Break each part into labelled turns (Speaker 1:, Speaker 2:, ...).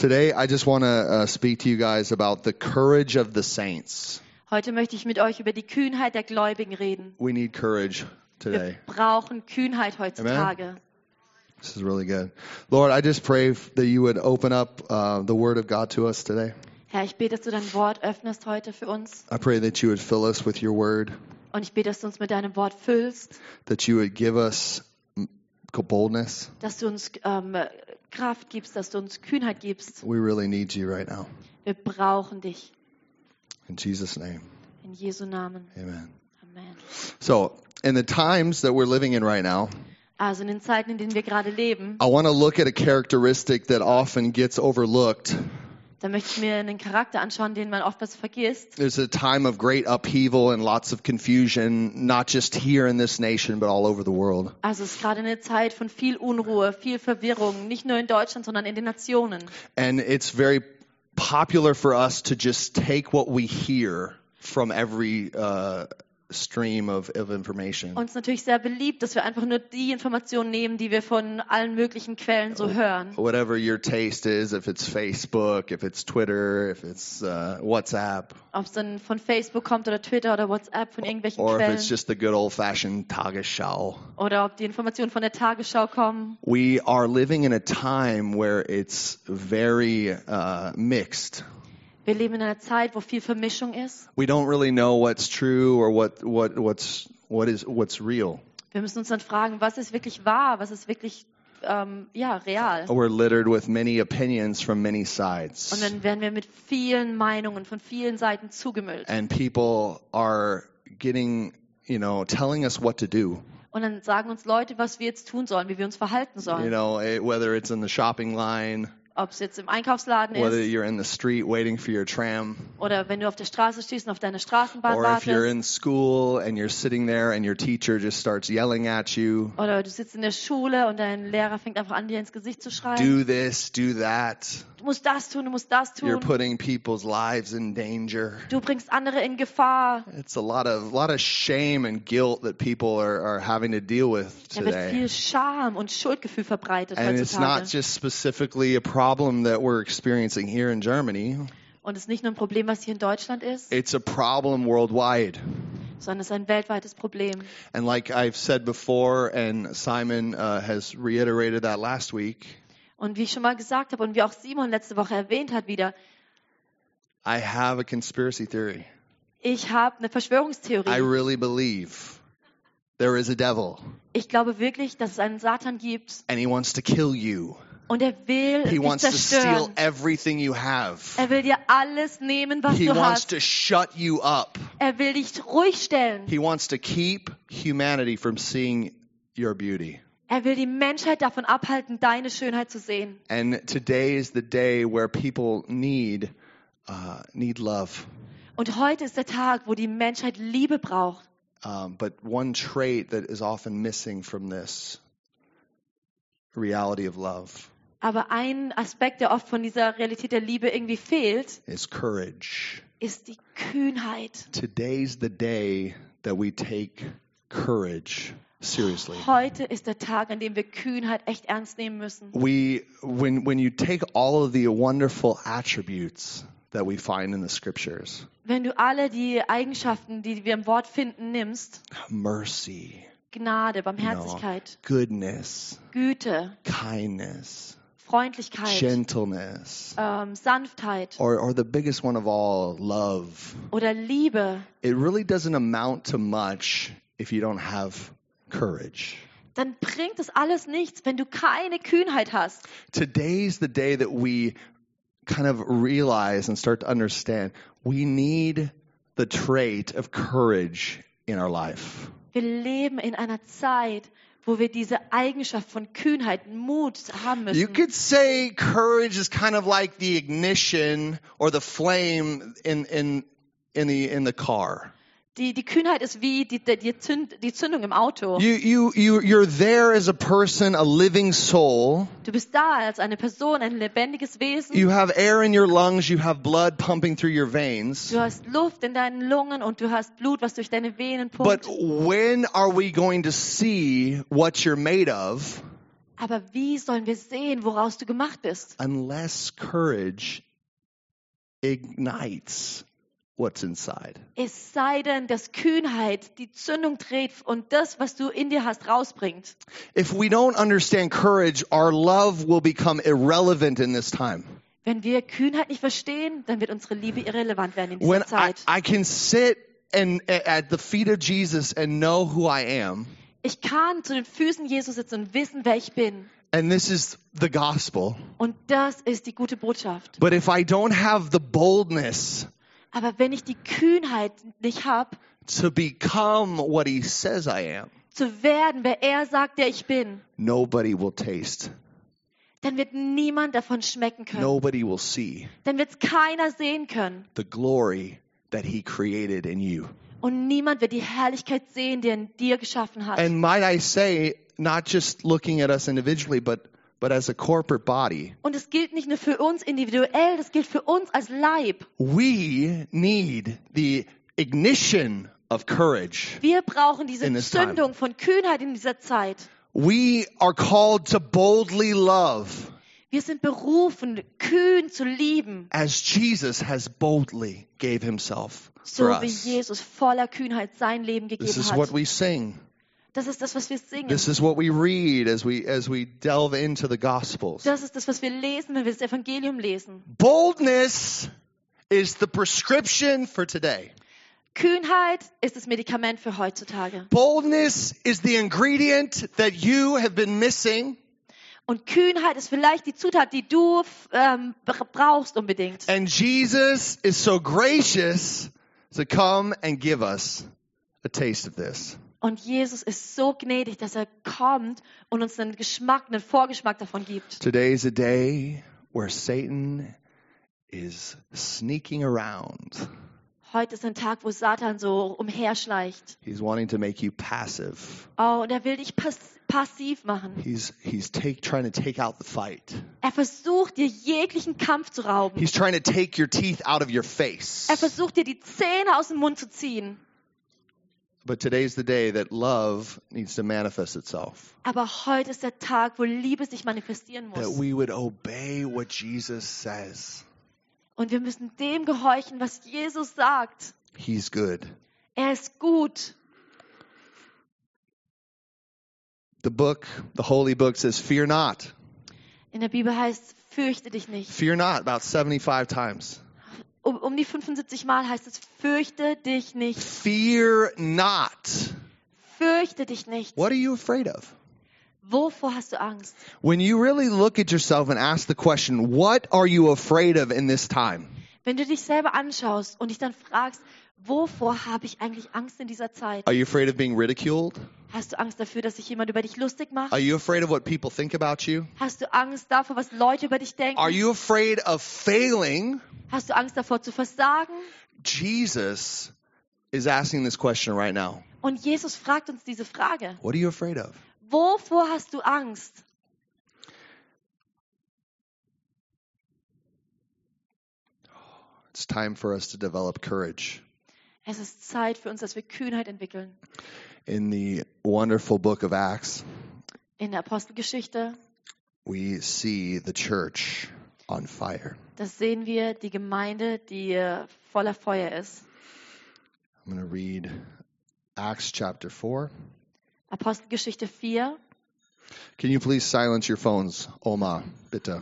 Speaker 1: Today, I just want to uh, speak to you guys about the courage of the saints.
Speaker 2: Heute möchte ich mit euch über die Kühnheit der Gläubigen reden.
Speaker 1: We need courage
Speaker 2: Wir
Speaker 1: today.
Speaker 2: brauchen Kühnheit heutzutage.
Speaker 1: This is really good. Lord, I just pray that you would open up uh, the Word of God to us today.
Speaker 2: Herr, ich bete, dass du dein Wort öffnest heute für uns.
Speaker 1: I pray that you would fill us with your Word,
Speaker 2: Und ich bete, dass du uns mit deinem Wort füllst,
Speaker 1: that you would give us boldness.
Speaker 2: dass du uns ähm, Kraft gibst, dass du uns Kühnheit gibst.
Speaker 1: We really need you right now.
Speaker 2: Wir brauchen dich.
Speaker 1: In Jesus' name,
Speaker 2: In Jesu Namen.
Speaker 1: amen.
Speaker 2: Amen.
Speaker 1: So, in the times that we're living in right now,
Speaker 2: Also in den Zeiten, in denen wir gerade leben,
Speaker 1: I want to look at a characteristic that often gets overlooked.
Speaker 2: Da möchte ich mir einen Charakter anschauen, den man oftmals vergisst.
Speaker 1: There's a time of great upheaval and lots of confusion, not just here in this nation, but all over the world.
Speaker 2: Also es ist gerade eine Zeit von viel Unruhe, viel Verwirrung, nicht nur in Deutschland, sondern in den Nationen.
Speaker 1: And it's very popular for us to just take what we hear from every uh, stream of, of information.
Speaker 2: Uns natürlich sehr beliebt, dass wir einfach nur die Informationen nehmen, die wir von allen möglichen Quellen so hören.
Speaker 1: Whatever your taste is, if it's Facebook, if it's Twitter, if it's uh, WhatsApp,
Speaker 2: Ob es dann von Facebook kommt oder Twitter oder WhatsApp von irgendwelchen
Speaker 1: or if
Speaker 2: Quellen
Speaker 1: it's just the good old fashioned Tagesschau.
Speaker 2: oder ob die Informationen von der Tagesschau kommen.
Speaker 1: We are living in a time where it's very uh, mixed.
Speaker 2: Wir leben in einer Zeit, wo viel Vermischung ist.
Speaker 1: We don't really know what's true or what, what, what's, what is, what's real.
Speaker 2: Wir müssen uns dann fragen, was ist wirklich wahr, was ist wirklich ähm, ja, real.
Speaker 1: We're littered with many opinions from many
Speaker 2: Und
Speaker 1: sides.
Speaker 2: dann werden wir mit vielen Meinungen von vielen Seiten zugemüllt.
Speaker 1: And people are getting, you know, telling us what to do.
Speaker 2: Und dann sagen uns Leute, was wir jetzt tun sollen, wie wir uns verhalten
Speaker 1: You
Speaker 2: sollen.
Speaker 1: know, eh, whether it's in the shopping line,
Speaker 2: Ob es jetzt im Einkaufsladen
Speaker 1: whether
Speaker 2: ist
Speaker 1: you're in the street waiting for your tram,
Speaker 2: oder wenn du auf der Straße stehst und auf deine Straßenbahn
Speaker 1: or if you're
Speaker 2: wartest.
Speaker 1: in school and you're sitting there and your teacher just starts yelling at you,
Speaker 2: Oder du sitzt in der Schule und dein Lehrer fängt einfach an, dir ins Gesicht zu schreien.
Speaker 1: do this, do that.
Speaker 2: Du musst das tun, du musst das
Speaker 1: You're
Speaker 2: tun.
Speaker 1: putting people's lives in danger.
Speaker 2: Du bringst andere in Gefahr.
Speaker 1: It's a lot of lot of shame and guilt that people are, are having to deal with
Speaker 2: Da wird
Speaker 1: today.
Speaker 2: viel Scham und Schuldgefühl verbreitet
Speaker 1: And it's not
Speaker 2: heutzutage.
Speaker 1: just specifically a problem that we're experiencing here in Germany.
Speaker 2: Und es ist nicht nur ein Problem, was hier in Deutschland ist,
Speaker 1: It's a problem worldwide.
Speaker 2: sondern es ist ein weltweites Problem.
Speaker 1: And like I've said before, and Simon uh, has reiterated that last week,
Speaker 2: Und wie ich schon mal gesagt habe und wie auch Simon letzte Woche erwähnt hat wieder,
Speaker 1: I have a conspiracy theory.
Speaker 2: ich habe eine
Speaker 1: I
Speaker 2: Verschwörungstheorie.
Speaker 1: really believe there is a devil,
Speaker 2: Ich glaube wirklich, dass es einen Satan gibt
Speaker 1: and he wants to kill you.
Speaker 2: Und er will
Speaker 1: He
Speaker 2: dich
Speaker 1: wants to steal
Speaker 2: zerstören.
Speaker 1: everything you have.
Speaker 2: Er will dir alles nehmen, was
Speaker 1: He
Speaker 2: du
Speaker 1: wants
Speaker 2: hast.
Speaker 1: to shut you up.
Speaker 2: Er will dich ruhig stellen.
Speaker 1: He wants to keep humanity from seeing your beauty.
Speaker 2: Er will die Menschheit davon abhalten, deine Schönheit zu sehen.
Speaker 1: And today is the day where people need uh, need love.
Speaker 2: Und heute ist der Tag, wo die Menschheit Liebe braucht.
Speaker 1: Um, but one trait that is often missing from this reality of love
Speaker 2: Aber ein Aspekt, der oft von dieser Realität der Liebe irgendwie fehlt,
Speaker 1: is courage.
Speaker 2: ist die Kühnheit.
Speaker 1: Today's the day that we take courage seriously.
Speaker 2: Heute ist der Tag, an dem wir Kühnheit echt ernst nehmen müssen.
Speaker 1: We when when you take all of the wonderful attributes that we find in the scriptures,
Speaker 2: Wenn du alle die Eigenschaften, die wir im Wort finden, nimmst,
Speaker 1: mercy,
Speaker 2: Gnade,
Speaker 1: you know,
Speaker 2: Barmherzigkeit,
Speaker 1: goodness,
Speaker 2: Güte,
Speaker 1: kindness,
Speaker 2: Freundlichkeit,
Speaker 1: gentleness,
Speaker 2: ähm, Sanftheit
Speaker 1: or or the biggest one of all, love.
Speaker 2: oder Liebe,
Speaker 1: It really doesn't amount to much if you don't have courage.
Speaker 2: dann bringt das alles nichts, wenn du keine Kühnheit hast.
Speaker 1: Today's the day that we kind of realize and start to understand we need the trait of courage in our life.
Speaker 2: Wir leben in einer Zeit, wo wir diese Eigenschaft von Kühnheit, Mut haben
Speaker 1: You could say courage is kind of like the ignition or the flame in in in the in the car.
Speaker 2: Die, die Kühnheit ist wie die, die, Zünd, die Zündung im Auto.
Speaker 1: You you you you're there as a person, a living soul.
Speaker 2: Du bist da als eine Person, ein lebendiges Wesen.
Speaker 1: You have air in your lungs, you have blood pumping through your veins.
Speaker 2: Du hast Luft in deinen Lungen und du hast Blut, was durch deine Venen
Speaker 1: But
Speaker 2: pumpt.
Speaker 1: when are we going to see what you're made of?
Speaker 2: Aber wie sollen wir sehen, woraus du gemacht bist?
Speaker 1: unless courage ignites what's inside.
Speaker 2: Es sei denn, dass Kühnheit die Zündung dreht und das, was du in dir hast, rausbringt.
Speaker 1: If we don't understand courage, our love will become irrelevant in this time.
Speaker 2: Wenn wir Kühnheit nicht verstehen, dann wird unsere Liebe irrelevant werden in dieser
Speaker 1: When I,
Speaker 2: Zeit.
Speaker 1: I can sit and at the feet of Jesus and know who I am,
Speaker 2: Ich kann zu den Füßen Jesus sitzen und wissen, wer ich bin.
Speaker 1: and this is the gospel.
Speaker 2: Und das ist die gute Botschaft.
Speaker 1: But if I don't have the boldness
Speaker 2: Aber wenn ich die Kühnheit nicht habe,
Speaker 1: to become what he says I am,
Speaker 2: zu werden, wer er sagt, der ich bin,
Speaker 1: nobody will taste.
Speaker 2: dann wird niemand davon schmecken können.
Speaker 1: Nobody will see
Speaker 2: Dann wird es keiner sehen können.
Speaker 1: the glory that he created in you.
Speaker 2: Und niemand wird die Herrlichkeit sehen, die er in dir geschaffen hat.
Speaker 1: And might I say, not just looking at us individually, but but as a corporate body,
Speaker 2: Und es gilt nicht nur für uns individuell, das gilt für uns als Leib.
Speaker 1: we need the ignition of courage.
Speaker 2: Wir brauchen diese
Speaker 1: this.
Speaker 2: Zündung von Kühnheit in dieser Zeit.
Speaker 1: We are called to boldly love
Speaker 2: Wir sind berufen, kühn zu lieben,
Speaker 1: as Jesus has boldly gave himself
Speaker 2: so
Speaker 1: for
Speaker 2: wie
Speaker 1: us.
Speaker 2: Jesus voller Kühnheit sein Leben
Speaker 1: This
Speaker 2: gegeben
Speaker 1: is what
Speaker 2: hat.
Speaker 1: we sing.
Speaker 2: Das ist das, was wir singen.
Speaker 1: This is what we read as we as we delve into the gospels.
Speaker 2: Das ist das, was wir lesen, wenn wir das Evangelium lesen.
Speaker 1: Boldness is the prescription for today.
Speaker 2: Kühnheit ist das Medikament für heutzutage.
Speaker 1: Boldness is the ingredient that you have been missing
Speaker 2: Und Kühnheit ist vielleicht die Zutat, die du ähm, brauchst unbedingt.
Speaker 1: And Jesus is so gracious to come and give us a taste of this.
Speaker 2: Und Jesus ist so gnädig, dass er kommt und uns einen Geschmack, einen Vorgeschmack davon gibt.
Speaker 1: Today is a day where Satan is sneaking around.
Speaker 2: Heute ist ein Tag, wo Satan so umherschleicht.
Speaker 1: He's wanting to make you passive.
Speaker 2: Oh, und er will dich pass passiv machen.
Speaker 1: He's he's take trying to take out the fight.
Speaker 2: Er versucht dir jeglichen Kampf zu rauben.
Speaker 1: He's trying to take your teeth out of your face.
Speaker 2: Er versucht dir die Zähne aus dem Mund zu ziehen.
Speaker 1: But today's the day that love needs to manifest itself.
Speaker 2: Aber heute ist der Tag, wo Liebe sich manifestieren
Speaker 1: That
Speaker 2: muss.
Speaker 1: we would obey what Jesus says.
Speaker 2: Und wir müssen dem gehorchen, was Jesus sagt.
Speaker 1: He's good.
Speaker 2: Er ist gut.
Speaker 1: The book, the holy book says, Fear not.
Speaker 2: In der Bibel heißt, fürchte dich nicht.
Speaker 1: Fear not, about 75 times.
Speaker 2: Um, um die 75 Mal heißt es, fürchte dich nicht.
Speaker 1: Fear not.
Speaker 2: Fürchte dich nicht.
Speaker 1: What are you afraid of?
Speaker 2: Wovor hast du Angst?
Speaker 1: When you really look at yourself and ask the question, What are you afraid of in this time?
Speaker 2: Wenn du dich selber anschaust und dich dann fragst, wovor habe ich eigentlich Angst in dieser Zeit?
Speaker 1: Are you afraid of being ridiculed?
Speaker 2: Hast du Angst dafür, dass sich jemand über dich lustig macht?
Speaker 1: Are you afraid of what people think about you?
Speaker 2: Hast du Angst davor, was Leute über dich denken?
Speaker 1: Are you afraid of failing?
Speaker 2: Hast du Angst davor zu versagen?
Speaker 1: Jesus is asking this question right now.
Speaker 2: Und Jesus fragt uns diese Frage.
Speaker 1: What are you afraid of?
Speaker 2: Wovor hast du Angst?
Speaker 1: It's time for us to develop courage.
Speaker 2: Es ist Zeit für uns, dass wir Kühnheit entwickeln.
Speaker 1: In the wonderful book of Acts,
Speaker 2: In der Apostelgeschichte,
Speaker 1: we see the church on fire.
Speaker 2: das sehen wir die Gemeinde, die äh, voller Feuer ist.
Speaker 1: I'm going to read Acts chapter 4.
Speaker 2: Apostelgeschichte 4.
Speaker 1: Can you please silence your phones, Omar? Bitte.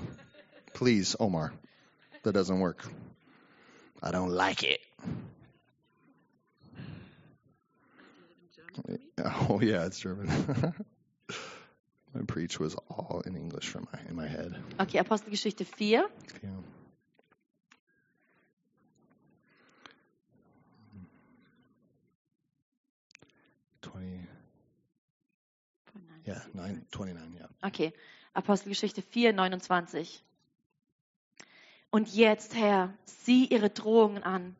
Speaker 1: Please, Omar. That doesn't work. I don't like it. Oh yeah, it's German. my preach was all in English from my in my head.
Speaker 2: Okay, Apostelgeschichte 4.
Speaker 1: Yeah. Twenty. Yeah, nine twenty-nine. Yeah.
Speaker 2: Okay, Apostelgeschichte 4, 29. Und jetzt, Herr, sieh ihre Drohungen an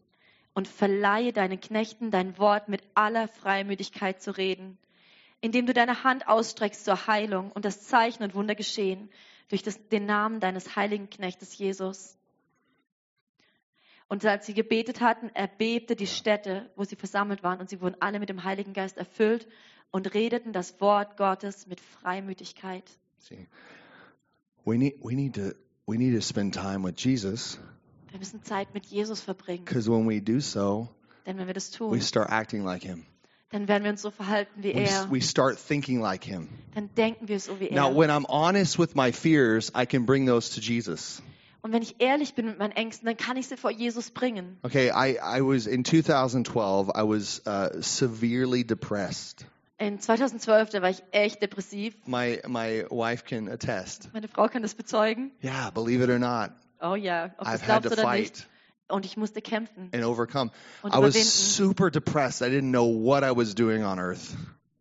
Speaker 2: und verleihe deinen Knechten dein Wort mit aller Freimütigkeit zu reden, indem du deine Hand ausstreckst zur Heilung und das Zeichen und Wunder geschehen durch das, den Namen deines heiligen Knechtes Jesus. Und als sie gebetet hatten, erbebte die Stätte, wo sie versammelt waren, und sie wurden alle mit dem Heiligen Geist erfüllt und redeten das Wort Gottes mit Freimütigkeit.
Speaker 1: See, we need we need to we need to spend time with Jesus
Speaker 2: Wir müssen Zeit mit Jesus verbringen.
Speaker 1: because when we do so,
Speaker 2: Denn wenn wir das
Speaker 1: we
Speaker 2: tun,
Speaker 1: start acting like Him.
Speaker 2: dann werden wir uns so verhalten wie
Speaker 1: We,
Speaker 2: er.
Speaker 1: we start thinking like Him.
Speaker 2: Dann denken wir so wie
Speaker 1: Now,
Speaker 2: er.
Speaker 1: when I'm honest with my fears, I can bring those to Jesus.
Speaker 2: Und wenn ich ehrlich bin mit meinen Ängsten, dann kann ich sie vor Jesus bringen.
Speaker 1: Okay, I, I was in 2012. I was uh, severely depressed.
Speaker 2: In 2012, da war ich echt depressiv.
Speaker 1: My my wife can attest.
Speaker 2: Meine Frau kann das bezeugen.
Speaker 1: Yeah, believe it or not,
Speaker 2: Oh ja, ob
Speaker 1: I've had to fight
Speaker 2: nicht. Und ich musste kämpfen
Speaker 1: and overcome.
Speaker 2: und
Speaker 1: I was
Speaker 2: überwinden.
Speaker 1: super depressed. I didn't know what I was doing on earth.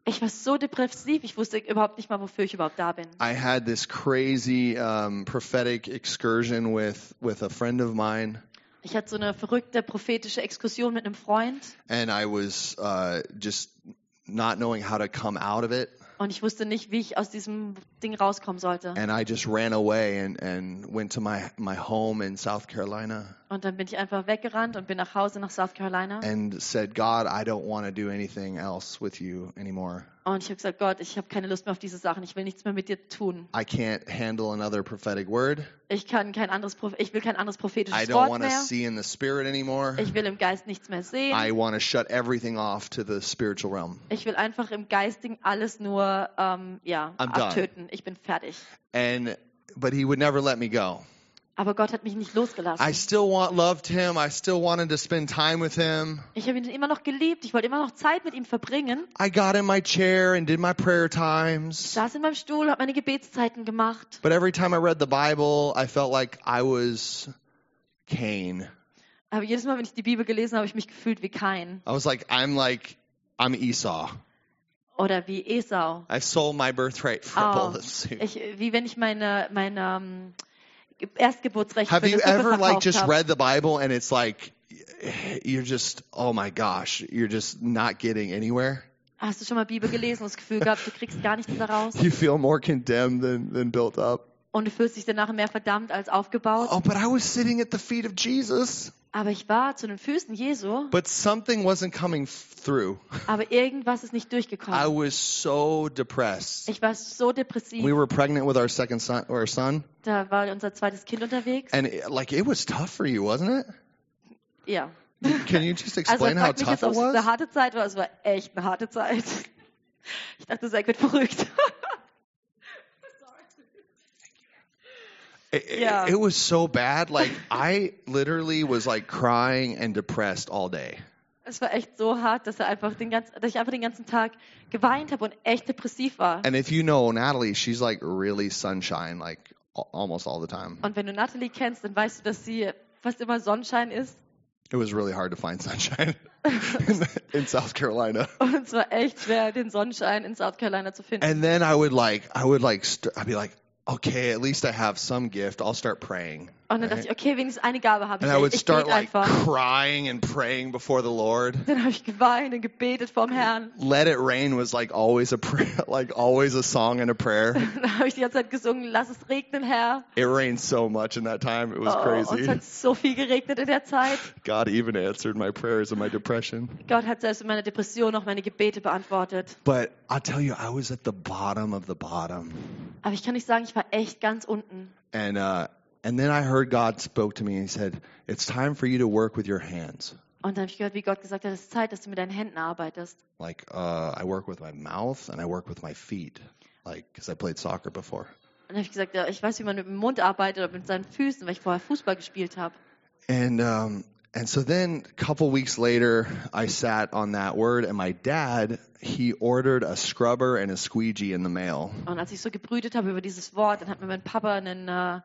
Speaker 2: Ich war so depressiv, ich wusste überhaupt nicht mal, wofür ich überhaupt da bin.
Speaker 1: I had this crazy um, prophetic excursion with with a friend of mine,
Speaker 2: Ich hatte so eine verrückte prophetische Exkursion mit einem Freund
Speaker 1: and I was uh, just not knowing how to come out of it.
Speaker 2: Und ich wusste nicht, wie ich aus diesem Ding rauskommen sollte.
Speaker 1: And I just ran away and, and went to my, my home in South Carolina
Speaker 2: Und dann bin ich einfach weggerannt und bin nach Hause nach South Carolina.
Speaker 1: and said, God, I don't want to do anything else with you anymore.
Speaker 2: Und ich habe gesagt, Gott, ich habe keine Lust mehr auf diese Sachen. Ich will nichts mehr mit dir tun.
Speaker 1: I can't handle another prophetic word.
Speaker 2: Ich kann kein anderes, ich will kein anderes
Speaker 1: I
Speaker 2: prophetisches
Speaker 1: don't
Speaker 2: Wort
Speaker 1: want to
Speaker 2: mehr.
Speaker 1: see in the spirit anymore.
Speaker 2: Ich will im Geist nichts mehr sehen.
Speaker 1: I want to shut everything off to the spiritual realm.
Speaker 2: Ich will einfach im Geistigen alles nur ähm, ja,
Speaker 1: I'm done.
Speaker 2: abtöten. Ich bin fertig.
Speaker 1: And but he would never let me go.
Speaker 2: Aber Gott hat mich nicht losgelassen.
Speaker 1: I still want loved him. I still wanted to spend time with him.
Speaker 2: Ich habe ihn immer noch geliebt. Ich wollte immer noch Zeit mit ihm verbringen.
Speaker 1: I got in my chair and did my prayer
Speaker 2: Ich
Speaker 1: times.
Speaker 2: saß in meinem Stuhl, habe meine Gebetszeiten gemacht.
Speaker 1: But every time I read the Bible, I felt like I was Cain.
Speaker 2: Aber jedes Mal, wenn ich die Bibel gelesen habe, habe ich mich gefühlt wie Kain
Speaker 1: I was like, I'm like, I'm Esau.
Speaker 2: oder wie Esau.
Speaker 1: I sold my birthright for a bowl
Speaker 2: Oh,
Speaker 1: of soup.
Speaker 2: ich, wie wenn ich meine, meine ähm, Erstgeburtsrecht
Speaker 1: Have you ever like just read the Bible and it's like you're just oh my gosh, you're just not getting anywhere?
Speaker 2: Hast du schon mal Bibel gelesen und das Gefühl gehabt, du kriegst gar nichts daraus?
Speaker 1: You feel more condemned than, than built up.
Speaker 2: Und du fühlst dich danach mehr verdammt als aufgebaut?
Speaker 1: Oh, but I was sitting at the feet of Jesus.
Speaker 2: Aber ich war zu den Füßen Jesu,
Speaker 1: But something wasn't coming through.
Speaker 2: aber irgendwas ist nicht
Speaker 1: I
Speaker 2: durchgekommen.
Speaker 1: was so depressed.
Speaker 2: Ich war so depressiv.
Speaker 1: We were pregnant with our second son, or son,
Speaker 2: Da war unser zweites Kind unterwegs.
Speaker 1: and it, like it was tough for you, wasn't it?
Speaker 2: Ja.
Speaker 1: Can you just
Speaker 2: Also
Speaker 1: explain how
Speaker 2: frag mich
Speaker 1: tough
Speaker 2: jetzt,
Speaker 1: it
Speaker 2: ob es eine
Speaker 1: was?
Speaker 2: harte Zeit war. Es war echt eine harte Zeit. Ich dachte, Zack wird verrückt.
Speaker 1: It, it-
Speaker 2: Yeah.
Speaker 1: it was so bad. Like I literally was like crying and depressed all day.
Speaker 2: Es war echt so hart, dass, er einfach den ganzen, dass ich einfach den ganzen Tag geweint habe und echt depressiv war.
Speaker 1: And if you know Natalie, she's like really sunshine, like almost all the time.
Speaker 2: Und wenn du Natalie kennst, dann weißt du, dass sie fast immer Sonnenschein ist.
Speaker 1: It was really hard to find sunshine in, in South Carolina.
Speaker 2: Und es war echt schwer, den Sonnenschein in South Carolina zu finden.
Speaker 1: And then I would like, I would like, st- I'd be like, okay, at least I have some gift. I'll start praying.
Speaker 2: Und dann dachte ich, okay, wenigstens eine Gabe habe
Speaker 1: And I would
Speaker 2: ich. Ich
Speaker 1: start like
Speaker 2: einfach.
Speaker 1: crying and praying before the Lord.
Speaker 2: Dann habe ich geweint und gebetet vorm Herrn.
Speaker 1: Let it rain was like always a prayer, like always a song and a prayer.
Speaker 2: Dann habe ich die ganze Zeit gesungen, lass es regnen, Herr.
Speaker 1: It rained so much in that time. It was
Speaker 2: Oh, und es
Speaker 1: crazy.
Speaker 2: hat so viel geregnet in der Zeit.
Speaker 1: God even answered my prayers in my depression.
Speaker 2: Gott hat selbst in meiner Depression noch meine Gebete beantwortet.
Speaker 1: But I'll tell you, I was at the bottom of the bottom.
Speaker 2: Aber ich kann nicht sagen, ich war echt ganz unten.
Speaker 1: And uh, and then I heard God spoke to me and He said, "It's time for you to work with your hands.
Speaker 2: Und dann habe ich gehört, wie Gott gesagt hat, es ist Zeit, dass du mit deinen Händen arbeitest.
Speaker 1: Like uh, I work with my mouth and I work with my feet, like because I played soccer before."
Speaker 2: Und dann habe ich gesagt, ja, ich weiß, wie man mit dem Mund arbeitet oder mit seinen Füßen, weil ich vorher Fußball gespielt habe.
Speaker 1: And um, and so then a couple weeks later, I sat on that word, and my dad he ordered a scrubber and a squeegee in the mail.
Speaker 2: Und als ich so gebrütet habe über dieses Wort, dann hat mir mein Papa einen äh,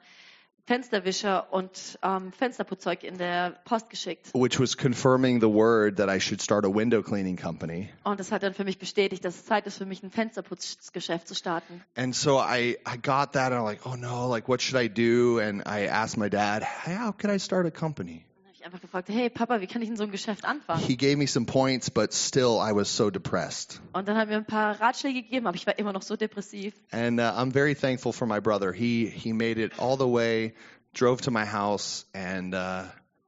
Speaker 2: Fensterwischer und ähm, Fensterputzzeug in der Post geschickt.
Speaker 1: which was confirming the word that I should start a window cleaning company.
Speaker 2: Und das hat dann für mich bestätigt, dass es Zeit ist, für mich ein Fensterputzgeschäft zu starten.
Speaker 1: And so I, I got that and I'm like, oh no, like what should I do? And I asked my dad, how could I start a company?
Speaker 2: Einfach gefragt, hey Papa, wie kann ich in so ein Geschäft anfangen?
Speaker 1: He gave me some points, but still I was so depressed.
Speaker 2: Und dann hat er mir ein paar Ratschläge gegeben, aber ich war immer noch so depressiv.
Speaker 1: And uh, I'm very thankful for my brother. He, he made it all the way, drove to my house, and uh,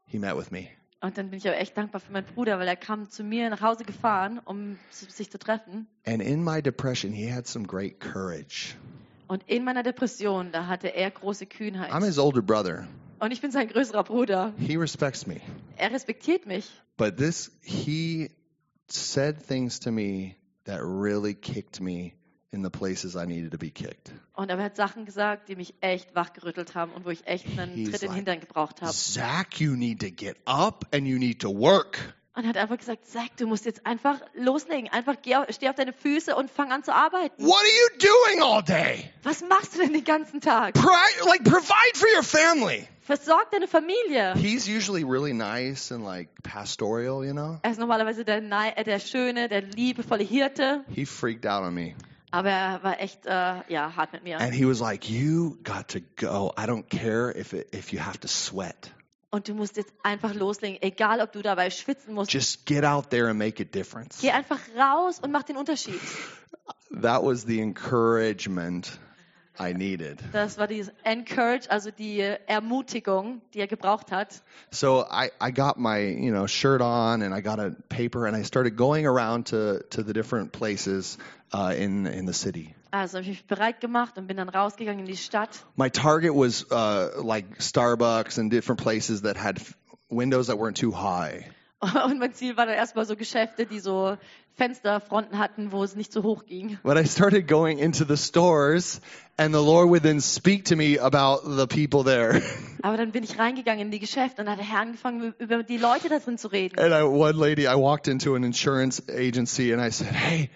Speaker 1: he met with me.
Speaker 2: Und dann bin ich aber echt dankbar für meinen Bruder, weil er kam zu mir nach Hause gefahren, um sich zu treffen.
Speaker 1: And in my depression, he had some great courage.
Speaker 2: Und in meiner Depression, da hatte er große
Speaker 1: I'm
Speaker 2: Kühnheit.
Speaker 1: his older brother.
Speaker 2: Und ich bin sein größerer Bruder.
Speaker 1: He respects me.
Speaker 2: Er respektiert mich.
Speaker 1: But this, he said things to me that really kicked me in the places I needed to be kicked.
Speaker 2: Und er hat Sachen gesagt, die mich echt wachgerüttelt haben und wo ich echt einen
Speaker 1: He's
Speaker 2: Tritt in den
Speaker 1: like,
Speaker 2: Hintern gebraucht habe.
Speaker 1: Zach, you need to get up and you need to work.
Speaker 2: Und er hat einfach gesagt, Zack, du musst jetzt einfach loslegen. Einfach geh auf, steh auf deine Füße und fang an zu arbeiten.
Speaker 1: What are you doing all day?
Speaker 2: Was machst du denn den ganzen Tag?
Speaker 1: Pri- like, provide for your family.
Speaker 2: Versorg deine Familie.
Speaker 1: He's usually really nice and like pastoral, you know?
Speaker 2: Er ist normalerweise der, äh, der schöne, der liebevolle Hirte.
Speaker 1: He freaked out on me.
Speaker 2: Aber er war echt äh, ja, hart mit mir.
Speaker 1: And he was like, You got to go. I don't care if, it, if you have to sweat.
Speaker 2: Und du musst jetzt einfach loslegen, egal ob du dabei schwitzen musst.
Speaker 1: Just get out there and make a difference.
Speaker 2: Geh einfach raus und mach den Unterschied.
Speaker 1: That was the encouragement I needed.
Speaker 2: Das war die Encourage, also die Ermutigung, die er gebraucht hat.
Speaker 1: So I, I got my you know shirt on and I got a paper and I started going around to, to the different places uh, in in the city.
Speaker 2: Also habe ich mich bereit gemacht und bin dann rausgegangen in die Stadt.
Speaker 1: My target was uh, like Starbucks and different places that had windows that weren't too high.
Speaker 2: Und mein Ziel war dann erstmal so Geschäfte, die so Fensterfronten hatten, wo es nicht so hoch ging.
Speaker 1: But I started going into the stores and the Lord would then speak to me about the people there.
Speaker 2: Aber dann bin ich reingegangen in die Geschäfte und hat der Herr angefangen, über die Leute da drin zu reden.
Speaker 1: And I, one lady, I walked into an insurance agency and I said, Hey,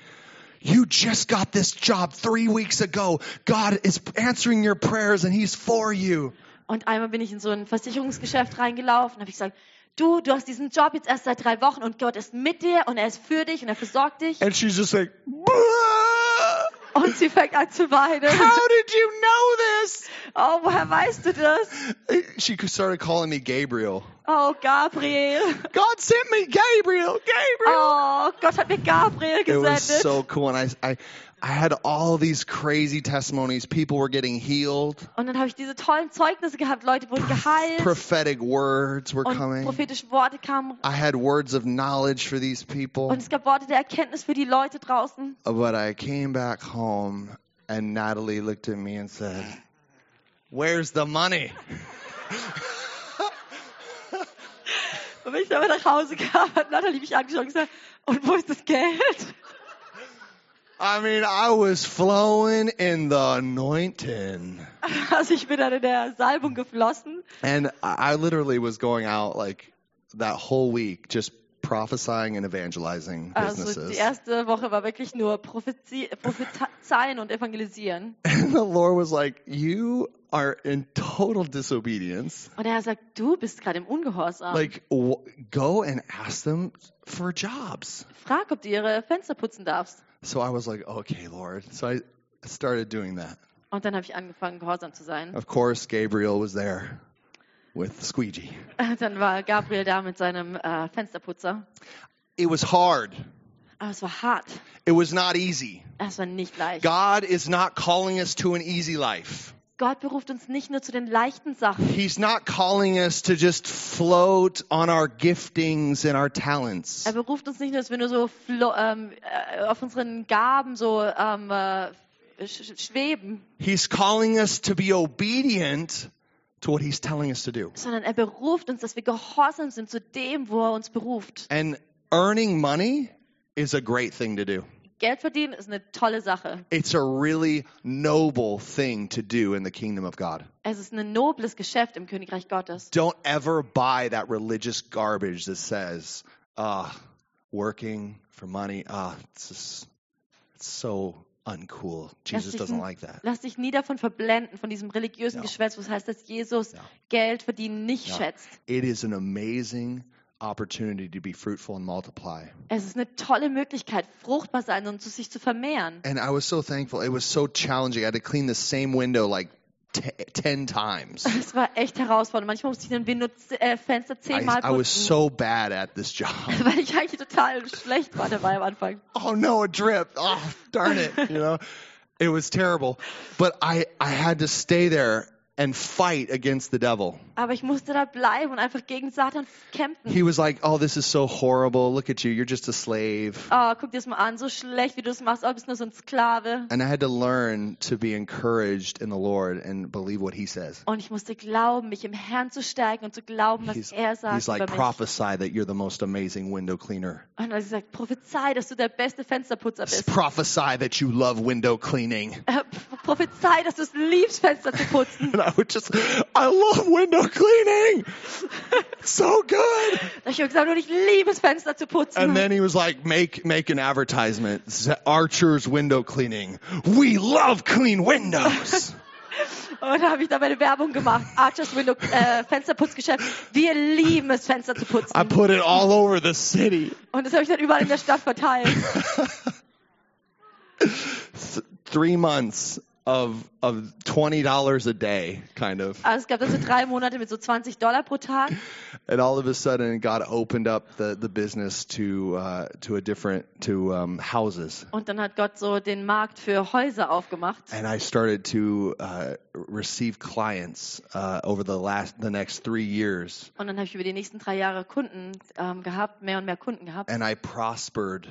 Speaker 1: you just got this job three weeks ago. God is answering your prayers and He's for you.
Speaker 2: Und einmal bin ich in so ein Versicherungsgeschäft reingelaufen habe ich gesagt, du, du hast diesen Job jetzt erst seit drei Wochen und Gott ist mit dir und er ist für dich und er versorgt dich.
Speaker 1: And she's just like, "Bah!
Speaker 2: Und sie fängt an zu weinen.
Speaker 1: How did you know this?
Speaker 2: Oh, woher weißt du das?
Speaker 1: She started calling me Gabriel.
Speaker 2: Oh, Gabriel.
Speaker 1: God sent me Gabriel, Gabriel.
Speaker 2: Oh, Gott hat mir Gabriel
Speaker 1: It was so cool. And I, I, I had all these crazy testimonies. People were getting healed.
Speaker 2: Und dann habe ich diese tollen Zeugnisse gehabt. Leute wurden geheilt.
Speaker 1: Prophetic words were
Speaker 2: Und
Speaker 1: coming.
Speaker 2: prophetische Worte kamen.
Speaker 1: I had words of knowledge for these people.
Speaker 2: Und es gab Worte der Erkenntnis für die Leute draußen.
Speaker 1: But I came back home and Natalie looked at me and said, Where's the money?
Speaker 2: Und wenn ich dann nach Hause kam, hat Natalie mich angeschaut und gesagt, und wo ist das Geld?
Speaker 1: I mean, I was flowing in the anointing.
Speaker 2: Also ich bin dann in der Salbung geflossen.
Speaker 1: And I literally was going out like that whole week just prophesying and evangelizing
Speaker 2: Also
Speaker 1: businesses.
Speaker 2: die erste Woche war wirklich nur Prophezeien und Evangelisieren.
Speaker 1: And the Lord was like, You are in total disobedience.
Speaker 2: Und er sagt, du bist gerade im Ungehorsam.
Speaker 1: Like, go and ask them for jobs.
Speaker 2: Frag, ob du ihre Fenster putzen darfst.
Speaker 1: So I was like, Okay, Lord. So I started doing that.
Speaker 2: Und dann habe ich angefangen, gehorsam zu sein.
Speaker 1: Of course, Gabriel was there with squeegee.
Speaker 2: Dann war Gabriel da mit seinem äh, Fensterputzer.
Speaker 1: It was hard.
Speaker 2: Aber es war hart.
Speaker 1: It was not easy.
Speaker 2: Es war nicht leicht.
Speaker 1: God is not calling us to an easy life.
Speaker 2: Gott beruft uns nicht nur zu den leichten Sachen.
Speaker 1: He's not calling us to just float on our giftings and our talents.
Speaker 2: Er beruft uns nicht nur, dass wir nur so ähm, äh, auf unseren Gaben so ähm, äh, sch schweben,
Speaker 1: He's calling us to be obedient to what he's telling us to do.
Speaker 2: sondern er beruft uns, dass wir gehorsam sind zu dem, wo er uns beruft.
Speaker 1: And earning money is a great thing to do.
Speaker 2: Geld verdienen ist eine tolle Sache.
Speaker 1: It's a really noble thing to do in the kingdom of God.
Speaker 2: Es ist ein nobles Geschäft im Königreich Gottes.
Speaker 1: Don't ever buy that religious garbage that says, uh, working for money, uh, it's, just, it's so uncool. Jesus
Speaker 2: dich
Speaker 1: doesn't like that.
Speaker 2: Lass dich nie davon verblenden, von diesem religiösen
Speaker 1: Ja.
Speaker 2: Geschwätz, was heißt, dass Jesus
Speaker 1: Ja.
Speaker 2: Geld verdienen nicht
Speaker 1: Ja.
Speaker 2: schätzt.
Speaker 1: It is an amazing opportunity to be fruitful and multiply.
Speaker 2: Es ist eine tolle Möglichkeit, fruchtbar sein und zu sich zu vermehren.
Speaker 1: And I was so thankful. It was so challenging. I had to clean the same window like t- 10 times.
Speaker 2: Es war echt herausfordernd. Manchmal musste ich ein Window, äh,
Speaker 1: I,
Speaker 2: zehnmal
Speaker 1: I was so bad at this job.
Speaker 2: weil ich eigentlich total schlecht war dabei am Anfang.
Speaker 1: oh no, a drip. Oh, darn it. You know, it was terrible. But I, I had to stay there and fight against the devil.
Speaker 2: Aber ich musste da bleiben und einfach gegen Satan kämpfen.
Speaker 1: He was like, "Oh, this is so horrible. Look at you. You're just a slave."
Speaker 2: Oh, guck dir das mal an, so schlecht, wie du das machst. Oh, bist nur so ein Sklave.
Speaker 1: And I had to learn to be encouraged in the Lord and believe what he says.
Speaker 2: Und ich musste glauben, mich im Herrn zu stärken und zu glauben, was
Speaker 1: He's,
Speaker 2: er sagt
Speaker 1: he's like,
Speaker 2: über mich.
Speaker 1: prophesy that you're the most amazing window cleaner.
Speaker 2: Und er gesagt, prophezei, dass du der beste Fensterputzer bist.
Speaker 1: Prophesy that you love window cleaning.
Speaker 2: Äh, prophezei, dass du es liebst, Fenster zu putzen.
Speaker 1: I would just, I love window cleaning. So good.
Speaker 2: Ich habe gesagt, und ich liebe es, Fenster zu putzen.
Speaker 1: And then he was like, make, make an advertisement. Archer's window cleaning. We love clean windows.
Speaker 2: Und da habe ich da meine Werbung gemacht. Archers Window, äh, Fensterputzgeschäft. Wir lieben es, Fenster zu putzen.
Speaker 1: I put it all over the city.
Speaker 2: Und das habe ich dann überall in der Stadt verteilt.
Speaker 1: Three months of, of $20 a day, kind of.
Speaker 2: Also es gab dann so drei Monate mit so 20 Dollar pro Tag.
Speaker 1: And all of a sudden, God opened up the, the business to, uh, to a different, to um, houses.
Speaker 2: Und dann hat Gott so den Markt für Häuser aufgemacht.
Speaker 1: And I started to uh, receive clients uh, over the last, the next three years.
Speaker 2: Und dann habe ich über die nächsten drei Jahre Kunden ähm, gehabt, mehr und mehr Kunden gehabt.
Speaker 1: And I prospered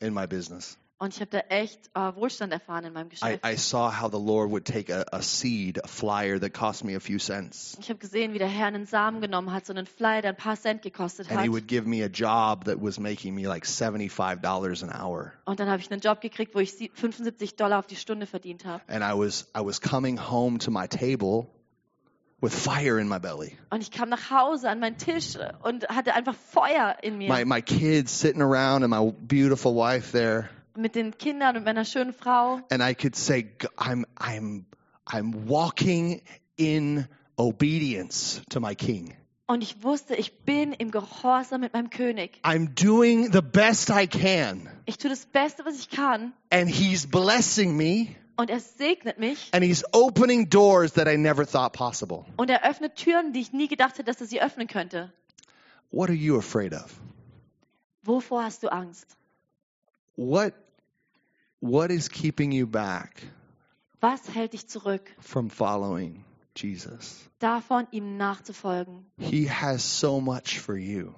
Speaker 1: in my business.
Speaker 2: Und ich habe da echt äh, Wohlstand erfahren in meinem
Speaker 1: I,
Speaker 2: Geschäft.
Speaker 1: I saw how the Lord would take a, a seed, a flyer that cost me a few cents,
Speaker 2: Ich habe gesehen, wie der Herr einen Samen genommen hat, so einen Flyer, der ein paar Cent gekostet
Speaker 1: and
Speaker 2: hat.
Speaker 1: He would give me a job that was making me like $75 an hour.
Speaker 2: Und dann habe ich einen Job gekriegt, wo ich sie- 75 Dollar auf die Stunde verdient habe.
Speaker 1: And I was, I was coming home to my table with fire in my belly.
Speaker 2: Und ich kam nach Hause an meinen Tisch und hatte einfach Feuer in mir.
Speaker 1: My, my kids sitting around and my beautiful wife there.
Speaker 2: Mit den Kindern und meiner schönen Frau.
Speaker 1: and I could say, "G- I'm, I'm, I'm walking in obedience to my King.
Speaker 2: Und ich wusste, ich bin im Gehorsam mit meinem König.
Speaker 1: I'm doing the best I can,
Speaker 2: Ich tue das Beste, was ich kann.
Speaker 1: and He's blessing me,
Speaker 2: Und er segnet mich.
Speaker 1: and He's opening doors that I never thought possible.
Speaker 2: Und er öffnet Türen, die ich nie gedacht hätte, dass er sie öffnen könnte.
Speaker 1: What are you afraid of?
Speaker 2: Wovor hast du Angst?
Speaker 1: What, what is keeping you back
Speaker 2: Was hält dich zurück,
Speaker 1: from following Jesus?
Speaker 2: davon ihm nachzufolgen?
Speaker 1: He has so much for you.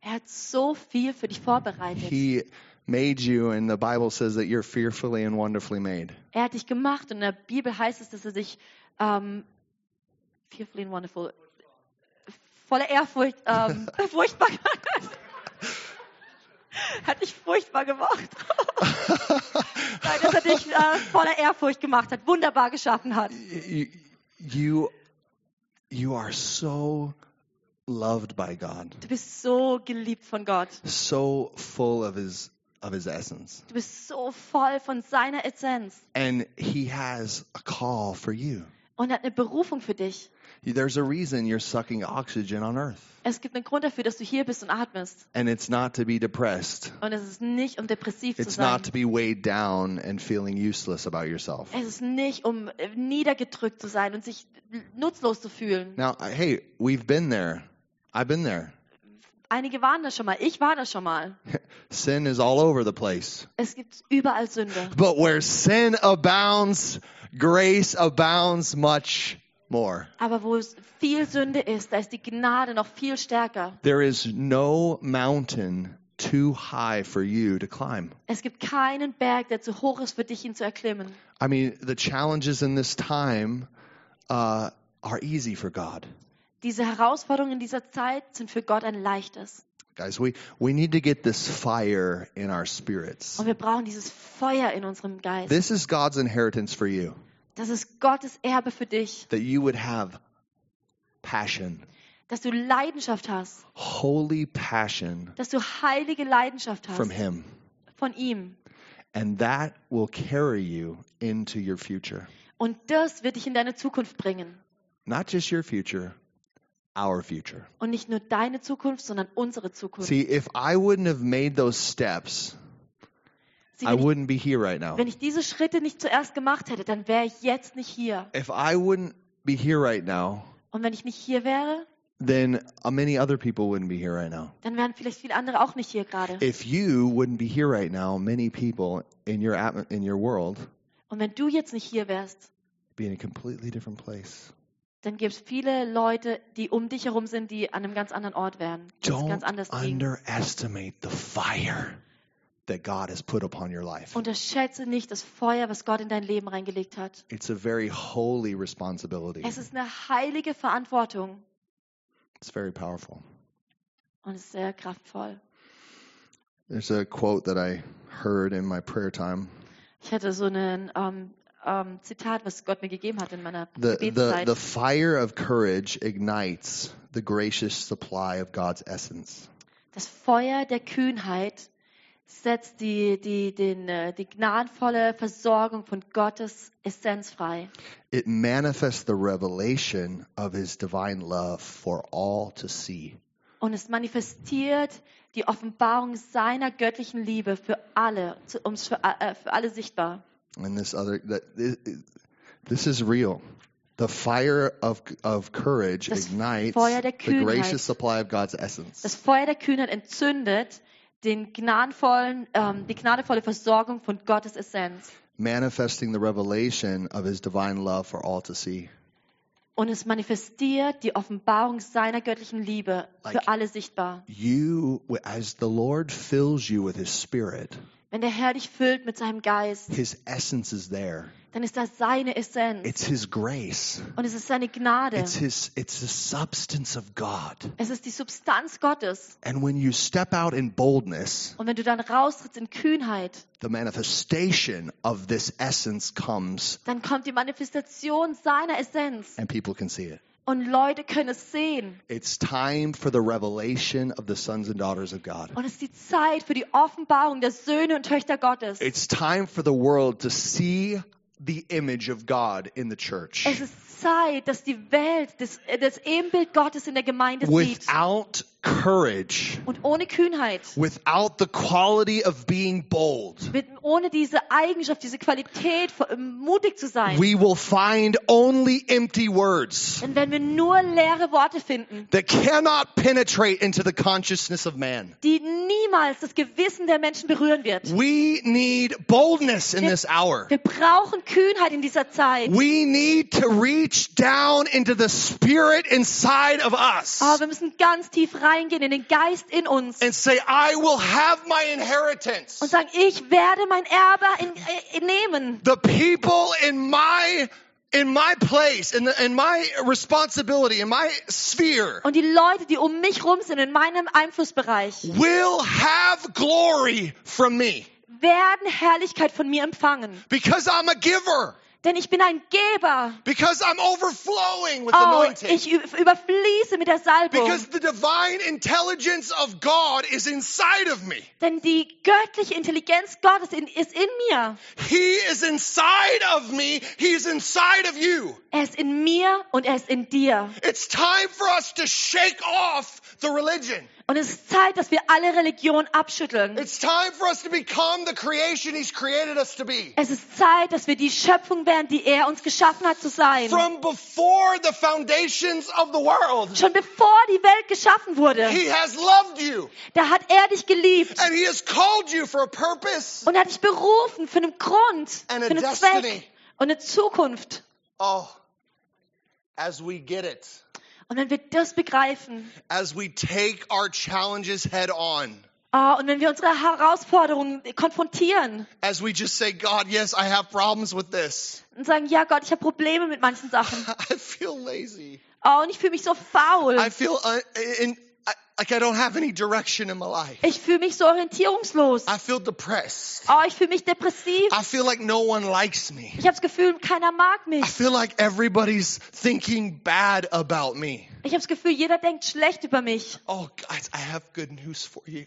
Speaker 2: Er hat so viel für dich vorbereitet.
Speaker 1: He made you, and the Bible says that you're fearfully and wonderfully made.
Speaker 2: Er hat dich gemacht und in der Bibel heißt es, dass er sich ähm, fearfully and wonderful, voller Ehrfurcht, ähm, furchtbar hat dich furchtbar gemacht. Nein, dass er dich äh, voller Ehrfurcht gemacht hat, wunderbar geschaffen hat.
Speaker 1: you, you you are so loved by God,
Speaker 2: Du bist so geliebt von Gott.
Speaker 1: so full of his of his essence.
Speaker 2: Du bist so voll von seiner Essenz
Speaker 1: And he has a call for you.
Speaker 2: und er hat eine Berufung für dich.
Speaker 1: There's a reason you're sucking oxygen on earth.
Speaker 2: Es gibt einen Grund dafür, dass du hier bist und atmest.
Speaker 1: And it's not to be depressed.
Speaker 2: Und es ist nicht, um depressiv zu sein.
Speaker 1: It's not to be weighed down and feeling useless about yourself.
Speaker 2: Es ist nicht, um äh, niedergedrückt zu sein und sich nutzlos zu fühlen.
Speaker 1: Now, hey, we've been there. I've been there.
Speaker 2: Einige waren da schon mal. Ich war da schon mal.
Speaker 1: Sin is all over the place.
Speaker 2: Es gibt überall Sünde.
Speaker 1: But where sin abounds, grace abounds much more.
Speaker 2: Aber wo es viel Sünde ist, da ist die Gnade noch viel stärker.
Speaker 1: There is no mountain too high for you to climb.
Speaker 2: Es gibt keinen Berg, der zu hoch ist für dich, ihn zu erklimmen.
Speaker 1: I mean, the challenges in this time uh, are easy for God.
Speaker 2: Diese Herausforderungen in dieser Zeit sind für Gott ein leichtes.
Speaker 1: Guys, we, we need to get this fire in our spirits.
Speaker 2: Und wir brauchen dieses Feuer in unserem Geist.
Speaker 1: This is God's inheritance for you,
Speaker 2: Das ist Gottes Erbe für dich,
Speaker 1: that you would have passion,
Speaker 2: dass du Leidenschaft hast,
Speaker 1: holy passion
Speaker 2: dass du heilige Leidenschaft hast
Speaker 1: from Him.
Speaker 2: von ihm.
Speaker 1: And that will carry you into your future.
Speaker 2: Und das wird dich in deine Zukunft bringen.
Speaker 1: Not just your future, our future.
Speaker 2: Und nicht nur deine Zukunft, sondern unsere Zukunft.
Speaker 1: See, if I wouldn't have made those steps,
Speaker 2: Sieh,
Speaker 1: I wouldn't be here right now.
Speaker 2: wenn ich diese Schritte nicht zuerst gemacht hätte, dann wäre ich jetzt nicht hier.
Speaker 1: If I wouldn't be here right now,
Speaker 2: Und wenn ich nicht hier wäre,
Speaker 1: then uh, many other people wouldn't be here right now.
Speaker 2: dann wären vielleicht viele andere auch nicht hier gerade.
Speaker 1: If you wouldn't be here right now, many people in your atmo- in your world
Speaker 2: Und wenn du jetzt nicht hier wärst,
Speaker 1: be in a completely different place.
Speaker 2: dann gibt es viele Leute, die um dich herum sind, die an einem ganz anderen Ort wären, die es
Speaker 1: Don't
Speaker 2: ganz anders kriegen.
Speaker 1: underestimate the fire that God has put upon your life.
Speaker 2: Unterschätze nicht das Feuer, was Gott in dein Leben reingelegt hat.
Speaker 1: It's a very holy responsibility.
Speaker 2: Es ist eine heilige Verantwortung
Speaker 1: It's very powerful.
Speaker 2: und es ist sehr kraftvoll.
Speaker 1: There's a quote that I heard in my prayer time.
Speaker 2: Ich hatte so ein ähm, ähm, Zitat, was Gott mir gegeben hat in meiner
Speaker 1: The, the,
Speaker 2: Gebetszeit.
Speaker 1: the fire of courage ignites the gracious supply of God's essence.
Speaker 2: Das Feuer der Kühnheit setzt die, die, den, äh, die gnadenvolle Versorgung von Gottes Essenz frei.
Speaker 1: It manifests the revelation of his divine love for all to see.
Speaker 2: Und es manifestiert die Offenbarung seiner göttlichen Liebe für alle, um es für, a- äh, für alle sichtbar.
Speaker 1: And this other this is real. The fire of of courage
Speaker 2: Das
Speaker 1: ignites
Speaker 2: Feuer der
Speaker 1: the
Speaker 2: Kühnheit.
Speaker 1: gracious supply of God's essence.
Speaker 2: Das Feuer der Kühnheit entzündet den gnadenvollen, ähm, die gnadenvolle Versorgung von Gottes Essenz.
Speaker 1: manifesting the revelation of his divine love for all to see.
Speaker 2: Und es manifestiert die Offenbarung seiner göttlichen Liebe
Speaker 1: Like-
Speaker 2: für alle sichtbar.
Speaker 1: You, as the Lord fills you with his spirit,
Speaker 2: Wenn der Herr dich füllt mit seinem Geist,
Speaker 1: his essence is there.
Speaker 2: Dann ist das seine Essenz.
Speaker 1: It's his grace.
Speaker 2: Und es ist seine Gnade.
Speaker 1: It's his it's the substance of God.
Speaker 2: Es ist die Substanz Gottes.
Speaker 1: And when you step out in boldness,
Speaker 2: Und wenn du dann raustrittst in Kühnheit,
Speaker 1: the manifestation of this essence comes
Speaker 2: dann kommt die Manifestation seiner Essenz.
Speaker 1: and people can see it.
Speaker 2: Und Leute können es sehen.
Speaker 1: It's time for the revelation of the sons and daughters of God.
Speaker 2: Und es ist die Zeit für die Offenbarung der Söhne und Töchter Gottes.
Speaker 1: It's time for the world to see the image of God in the church.
Speaker 2: Es ist Zeit, dass die Welt das, das Ebenbild Gottes in der Gemeinde sieht.
Speaker 1: Courage,
Speaker 2: Und ohne Kühnheit,
Speaker 1: without the quality of being bold,
Speaker 2: mit, ohne diese Eigenschaft, diese Qualität, äh, mutig zu sein,
Speaker 1: we will find only empty words
Speaker 2: dann werden wir nur leere Worte finden,
Speaker 1: that cannot penetrate into the consciousness of man.
Speaker 2: die niemals das Gewissen der Menschen berühren wird.
Speaker 1: We need boldness in this hour.
Speaker 2: Wir brauchen Kühnheit in dieser Zeit.
Speaker 1: We need to reach down into the spirit inside of us
Speaker 2: Aber wir müssen ganz tief reingehen in den Geist in uns
Speaker 1: and say, I will have my inheritance.
Speaker 2: und sagen, ich werde mein Erbe in, äh, nehmen.
Speaker 1: the people in my in my place in, the, in my responsibility in my sphere
Speaker 2: Und die Leute, die um mich rum sind, in meinem Einflussbereich,
Speaker 1: will have glory from me
Speaker 2: werden Herrlichkeit von mir empfangen.
Speaker 1: because I'm a giver
Speaker 2: Denn ich bin ein Geber.
Speaker 1: because I'm overflowing with
Speaker 2: Oh,
Speaker 1: anointing
Speaker 2: ich überfließe mit der Salbung.
Speaker 1: because the divine intelligence of God is inside of me
Speaker 2: Denn die göttliche Intelligenz Gottes in, ist in mir.
Speaker 1: he is inside of me He is inside of you
Speaker 2: Er ist in mir und er ist in dir.
Speaker 1: it's time for us to shake off the religion
Speaker 2: Und es ist Zeit, dass wir alle Religion abschütteln.
Speaker 1: it's time for us to become the creation he's created us to be
Speaker 2: Es ist Zeit, dass wir die Schöpfung werden, die er uns geschaffen hat zu sein.
Speaker 1: from before the foundations of the world.
Speaker 2: Schon bevor die Welt geschaffen wurde,
Speaker 1: He has loved you
Speaker 2: da hat er dich geliebt.
Speaker 1: and He has called you for a purpose.
Speaker 2: Und er hat dich berufen für einen Grund,
Speaker 1: And
Speaker 2: für einen
Speaker 1: destiny.
Speaker 2: Zweck und eine Zukunft.
Speaker 1: Oh, as we get it,
Speaker 2: Und wenn wir das begreifen,
Speaker 1: as we take our challenges head on,
Speaker 2: ah, und wenn wir unsere Herausforderungen konfrontieren
Speaker 1: as we just say, God, yes, I have problems with this.
Speaker 2: und sagen, ja Gott, ich habe Probleme mit manchen Sachen.
Speaker 1: I feel lazy.
Speaker 2: Oh, und ich fühle mich so faul.
Speaker 1: I feel un- in, I, like I don't have any direction in my life.
Speaker 2: Ich fühle mich so orientierungslos.
Speaker 1: I feel depressed.
Speaker 2: Oh, ich fühle mich depressiv.
Speaker 1: I feel like no one likes me.
Speaker 2: Ich habe das Gefühl, keiner mag mich.
Speaker 1: I feel like everybody's thinking bad about me.
Speaker 2: Ich habe das Gefühl, jeder denkt schlecht über mich.
Speaker 1: Oh, guys, I have good news for you.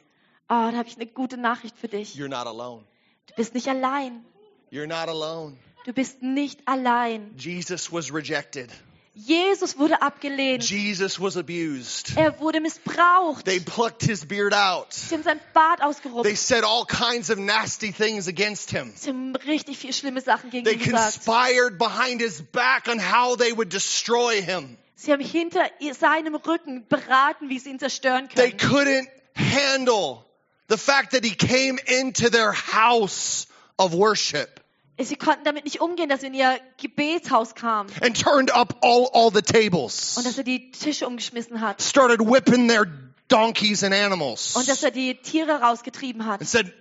Speaker 2: Oh, da habe ich eine gute Nachricht für dich.
Speaker 1: You're not alone.
Speaker 2: Du bist nicht allein.
Speaker 1: You're not alone.
Speaker 2: Du bist nicht allein.
Speaker 1: Jesus was rejected.
Speaker 2: Jesus wurde abgelehnt.
Speaker 1: Jesus was abused.
Speaker 2: Er wurde missbraucht.
Speaker 1: They plucked his beard out.
Speaker 2: Sie haben sein Bart
Speaker 1: They
Speaker 2: ausgerupft.
Speaker 1: said all kinds of nasty things against him.
Speaker 2: Sie haben richtig viel schlimme Sachen gegen
Speaker 1: They
Speaker 2: ihn gesagt.
Speaker 1: conspired behind his back on how they would destroy him.
Speaker 2: Sie haben hinter seinem Rücken beraten, wie sie ihn zerstören
Speaker 1: They
Speaker 2: können.
Speaker 1: couldn't handle the fact that he came into their house of worship.
Speaker 2: Sie konnten damit nicht umgehen, dass er in ihr Gebetshaus kam
Speaker 1: and turned up all, all the
Speaker 2: und
Speaker 1: tables.
Speaker 2: dass er die Tische umgeschmissen hat
Speaker 1: Started whipping their donkeys and animals.
Speaker 2: und dass er die Tiere rausgetrieben hat
Speaker 1: and said,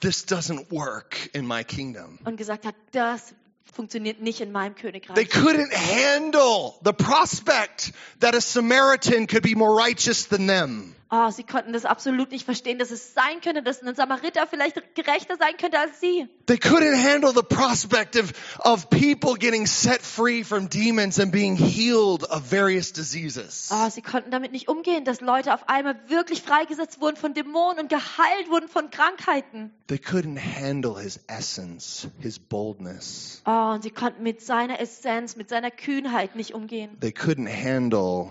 Speaker 1: This doesn't work in my kingdom.
Speaker 2: und gesagt hat, das funktioniert nicht in meinem
Speaker 1: They
Speaker 2: Königreich.
Speaker 1: couldn't handle the prospect that a Samaritan could be more righteous than them.
Speaker 2: Oh, sie konnten das absolut nicht verstehen, dass es sein könnte, dass ein Samariter vielleicht gerechter sein könnte als sie.
Speaker 1: They couldn't handle the prospect of, of people getting set free from demons and being healed of various diseases.
Speaker 2: Oh, sie konnten damit nicht umgehen, dass Leute auf einmal wirklich freigesetzt wurden von Dämonen und geheilt wurden von Krankheiten.
Speaker 1: They couldn't handle his essence, his boldness.
Speaker 2: Oh, und sie konnten mit seiner Essenz, mit seiner Kühnheit nicht umgehen.
Speaker 1: They couldn't handle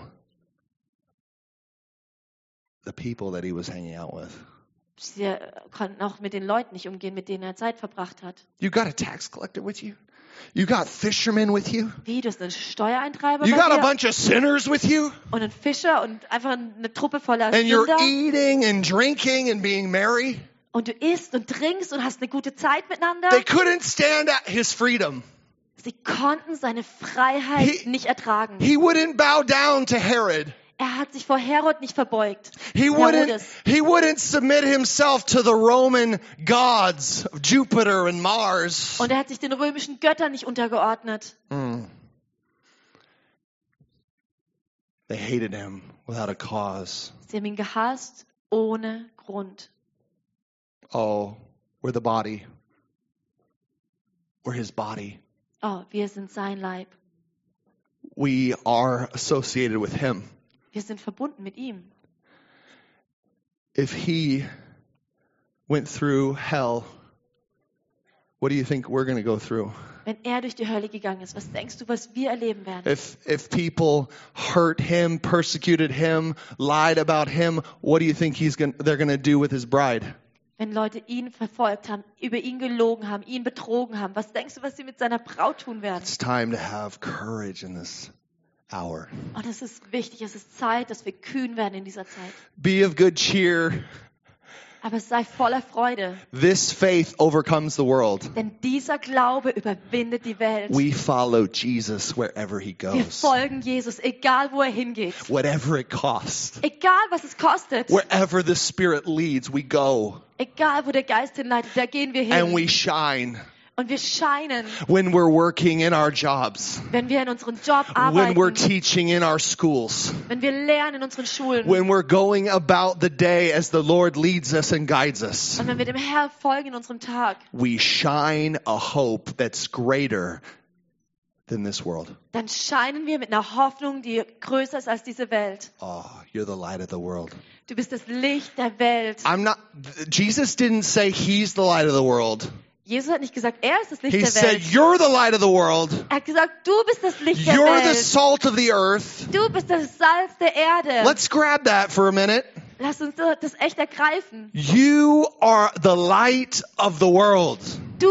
Speaker 1: the people that he was hanging out with.
Speaker 2: Sie konnten auch mit den Leuten nicht umgehen, mit denen er Zeit verbracht hat.
Speaker 1: You got a tax collector with you? You got fishermen with you?
Speaker 2: Wie, du hast einen Steuereintreiber
Speaker 1: You got a
Speaker 2: dir
Speaker 1: bunch of sinners with you?
Speaker 2: und einen Fischer und einfach eine Truppe voller
Speaker 1: And you're
Speaker 2: Sünder.
Speaker 1: eating and drinking and being merry?
Speaker 2: Und du isst und trinkst und hast eine gute Zeit miteinander.
Speaker 1: They couldn't stand at his freedom.
Speaker 2: Sie konnten seine Freiheit
Speaker 1: He-
Speaker 2: nicht ertragen.
Speaker 1: He wouldn't bow down to Herod.
Speaker 2: Er hat sich vor Herod nicht verbeugt.
Speaker 1: He wouldn't, he wouldn't submit himself to the Roman gods of Jupiter and Mars.
Speaker 2: Und er hat sich den römischen Göttern nicht untergeordnet.
Speaker 1: Mm. They hated him without a cause.
Speaker 2: Sie haben ihn gehasst ohne Grund.
Speaker 1: Oh, we're the body. We're his body.
Speaker 2: Oh, wir sind sein Leib.
Speaker 1: We are associated with him.
Speaker 2: Wir sind verbunden mit ihm.
Speaker 1: If he went through hell, what do you think we're going to go through?
Speaker 2: Wenn er durch die Hölle gegangen ist, was denkst du, was wir erleben werden?
Speaker 1: If if people hurt him, persecuted him, lied about him, what do you think he's going they're going to do with his bride?
Speaker 2: Wenn Leute ihn verfolgt haben, über ihn gelogen haben, ihn betrogen haben, was denkst du, was sie mit seiner Braut tun werden?
Speaker 1: It's time to have courage in this hour.
Speaker 2: Und es ist wichtig, es ist Zeit, dass wir kühn werden in dieser Zeit.
Speaker 1: Be of good cheer.
Speaker 2: Aber sei voller Freude,
Speaker 1: This faith overcomes the world.
Speaker 2: denn dieser Glaube überwindet die Welt.
Speaker 1: We follow Jesus wherever he goes.
Speaker 2: Wir folgen Jesus, egal wo er hingeht.
Speaker 1: Whatever it costs.
Speaker 2: Egal was es kostet.
Speaker 1: Wherever the Spirit leads, we go
Speaker 2: Egal wo der Geist hinleitet, da gehen wir
Speaker 1: and
Speaker 2: hin.
Speaker 1: we shine.
Speaker 2: Und wir scheinen,
Speaker 1: When we're working in our jobs,
Speaker 2: wenn wir in unserem Job
Speaker 1: when we're teaching in our schools,
Speaker 2: wenn wir lernen in unseren Schulen
Speaker 1: when we're going about the day as the Lord leads us and guides us.
Speaker 2: und wenn wir dem Herrn folgen in unserem Tag,
Speaker 1: We shine a hope that's greater than this world.
Speaker 2: dann scheinen wir mit einer Hoffnung, die größer ist als diese Welt.
Speaker 1: Oh, you're the light of the world.
Speaker 2: Du bist das Licht der Welt.
Speaker 1: I'm not, Jesus didn't say he's the light of the world.
Speaker 2: Jesus hat nicht gesagt, er ist das Licht
Speaker 1: He
Speaker 2: der
Speaker 1: said,
Speaker 2: Welt.
Speaker 1: you're the light of the world.
Speaker 2: Er hat gesagt, du bist das Licht der
Speaker 1: You're the
Speaker 2: Welt.
Speaker 1: salt of the earth.
Speaker 2: Du bist das Salz der Erde.
Speaker 1: Let's grab that for a minute.
Speaker 2: Lass uns das echt ergreifen.
Speaker 1: You are the light of the world.
Speaker 2: Du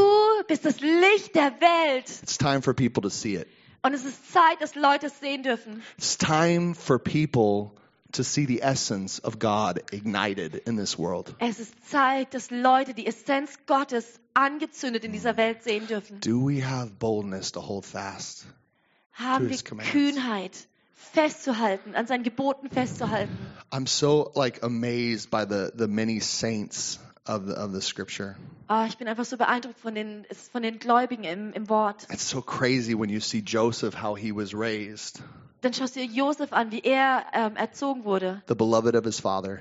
Speaker 2: bist das Licht der Welt.
Speaker 1: It's time for people to see it.
Speaker 2: Und es ist Zeit, dass Leute es sehen dürfen.
Speaker 1: It's time for people to see the essence of God ignited in this world.
Speaker 2: Es ist Zeit, dass Leute die Essenz Gottes angezündet in dieser Welt sehen dürfen.
Speaker 1: Do we have boldness to hold fast?
Speaker 2: Haben wir. Kühnheit, festzuhalten, an seinen Geboten festzuhalten.
Speaker 1: I'm so like amazed by the the many saints of the of the scripture.
Speaker 2: Ah, ich bin einfach so beeindruckt von den, von den Gläubigen im, im Wort.
Speaker 1: It's so crazy when you see Joseph how he was raised,
Speaker 2: Dann schaust du Josef an, wie er ähm, erzogen wurde.
Speaker 1: the beloved of his father.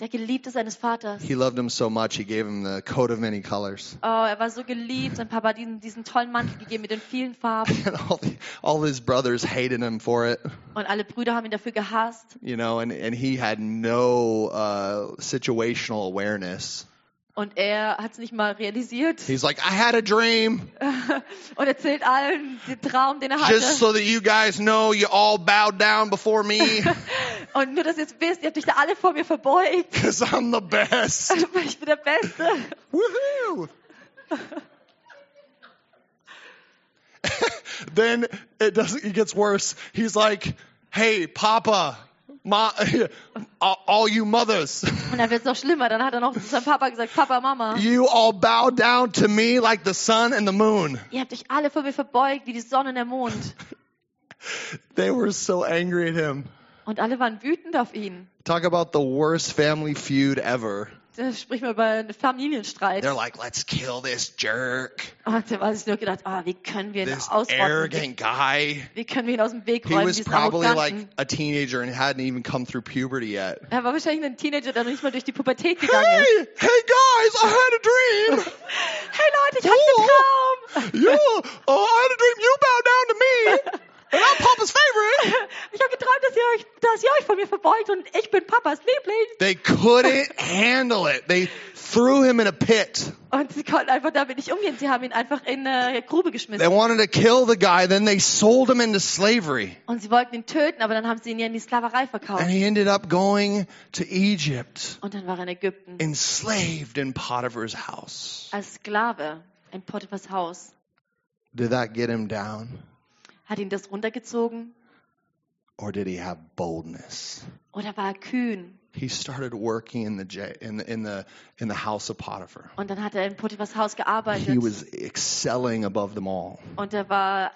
Speaker 2: Der Geliebte seines Vaters.
Speaker 1: He loved him so much he gave him the coat of many colors.
Speaker 2: Oh, er war so geliebt. Sein Papa hat diesen, diesen tollen Mantel gegeben mit den vielen Farben.
Speaker 1: And all, the, all his brothers hated him for it,
Speaker 2: Und alle Brüder haben ihn dafür gehasst.
Speaker 1: you know, and, and he had no uh, situational awareness.
Speaker 2: Und er hat es nicht mal realisiert.
Speaker 1: He's like, I had a dream,
Speaker 2: Und erzählt allen den Traum, den er hatte.
Speaker 1: just so that you guys know you all bowed down before me,
Speaker 2: Und nur, dass ihr jetzt wisst, ihr habt euch da alle vor mir verbeugt.
Speaker 1: because I'm the best.
Speaker 2: Ich bin der Beste.
Speaker 1: Woohoo! then it doesn't. It gets worse. He's like, "Hey, Papa, Ma, all you mothers,
Speaker 2: Und dann wird es noch schlimmer. Dann hat er noch zu seinem Papa gesagt, Papa, Mama,
Speaker 1: you all bow down to me like the sun and the moon.
Speaker 2: ihr habt euch alle vor mir verbeugt, wie die Sonne und der Mond.
Speaker 1: They were so angry at him.
Speaker 2: Und alle waren wütend auf ihn.
Speaker 1: Talk about the worst family feud ever.
Speaker 2: Da spricht man über einen Familienstreit.
Speaker 1: They're like, let's kill this jerk,
Speaker 2: Und da war sich nur gedacht, ah, wie können wir ihn
Speaker 1: this
Speaker 2: ausrotten?
Speaker 1: arrogant guy.
Speaker 2: Wie können wir ihn aus dem Weg
Speaker 1: He
Speaker 2: räumen,
Speaker 1: was
Speaker 2: diesen
Speaker 1: probably like a teenager and hadn't even come through puberty yet.
Speaker 2: Er war wahrscheinlich ein Teenager, der noch nicht mal durch die Pubertät gegangen
Speaker 1: Hey,
Speaker 2: ist.
Speaker 1: hey guys, I had a dream.
Speaker 2: Hey Leute, ich hatte einen Traum.
Speaker 1: Yeah, oh, I had a dream. You bow down to me, and I'm Papa's favorite.
Speaker 2: Ich habe geträumt, dass ihr, euch, dass ihr euch von mir verbeugt und ich bin Papas Liebling.
Speaker 1: They couldn't handle it. They threw him in a pit.
Speaker 2: Und sie konnten einfach damit nicht umgehen. Sie haben ihn einfach in eine Grube
Speaker 1: They
Speaker 2: geschmissen.
Speaker 1: wanted to kill the guy, then they sold him into slavery.
Speaker 2: Und sie wollten ihn töten, aber dann haben sie ihn ja in die Sklaverei verkauft.
Speaker 1: And he ended up going to Egypt,
Speaker 2: Und dann war er in Ägypten
Speaker 1: enslaved in Potiphar's house.
Speaker 2: als Sklave in Potiphas Haus.
Speaker 1: Did that get him down?
Speaker 2: Hat ihn das runtergezogen
Speaker 1: Or did he have boldness?
Speaker 2: oder war er kühn?
Speaker 1: He started working in the in the in the in the house of Potiphar.
Speaker 2: Und dann hat er in Potiphas Haus gearbeitet.
Speaker 1: He was excelling above them all.
Speaker 2: Und er war,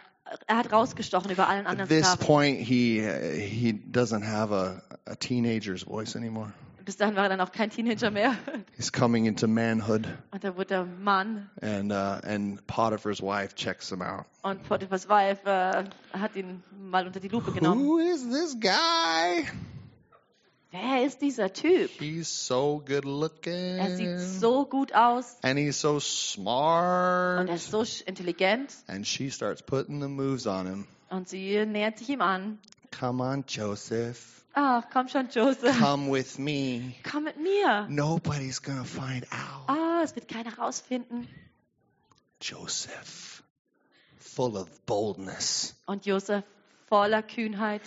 Speaker 2: er hat rausgestochen über allen
Speaker 1: At
Speaker 2: anderen
Speaker 1: this
Speaker 2: Sklaven.
Speaker 1: point, he he doesn't have a, a teenager's voice anymore.
Speaker 2: Bis dahin war er dann auch kein Teenager mehr.
Speaker 1: He's coming into manhood,
Speaker 2: Und da wurde er Mann.
Speaker 1: and uh, and Potiphar's wife checks him out.
Speaker 2: Und Potiphas Wife äh, hat ihn mal unter die Lupe genommen.
Speaker 1: Who is this guy?
Speaker 2: Wer ist dieser Typ?
Speaker 1: He's so good looking.
Speaker 2: Er sieht so gut aus
Speaker 1: and he's so
Speaker 2: und
Speaker 1: smart.
Speaker 2: er ist so intelligent.
Speaker 1: And she starts putting the moves on him.
Speaker 2: Und sie nähert sich ihm an.
Speaker 1: Come on, Joseph.
Speaker 2: Ach, komm schon, Joseph.
Speaker 1: Come with me.
Speaker 2: Komm mit mir.
Speaker 1: Nobody's gonna find out.
Speaker 2: Ah, es wird keiner rausfinden.
Speaker 1: Joseph, full of boldness.
Speaker 2: Und Josef voller Kühnheit.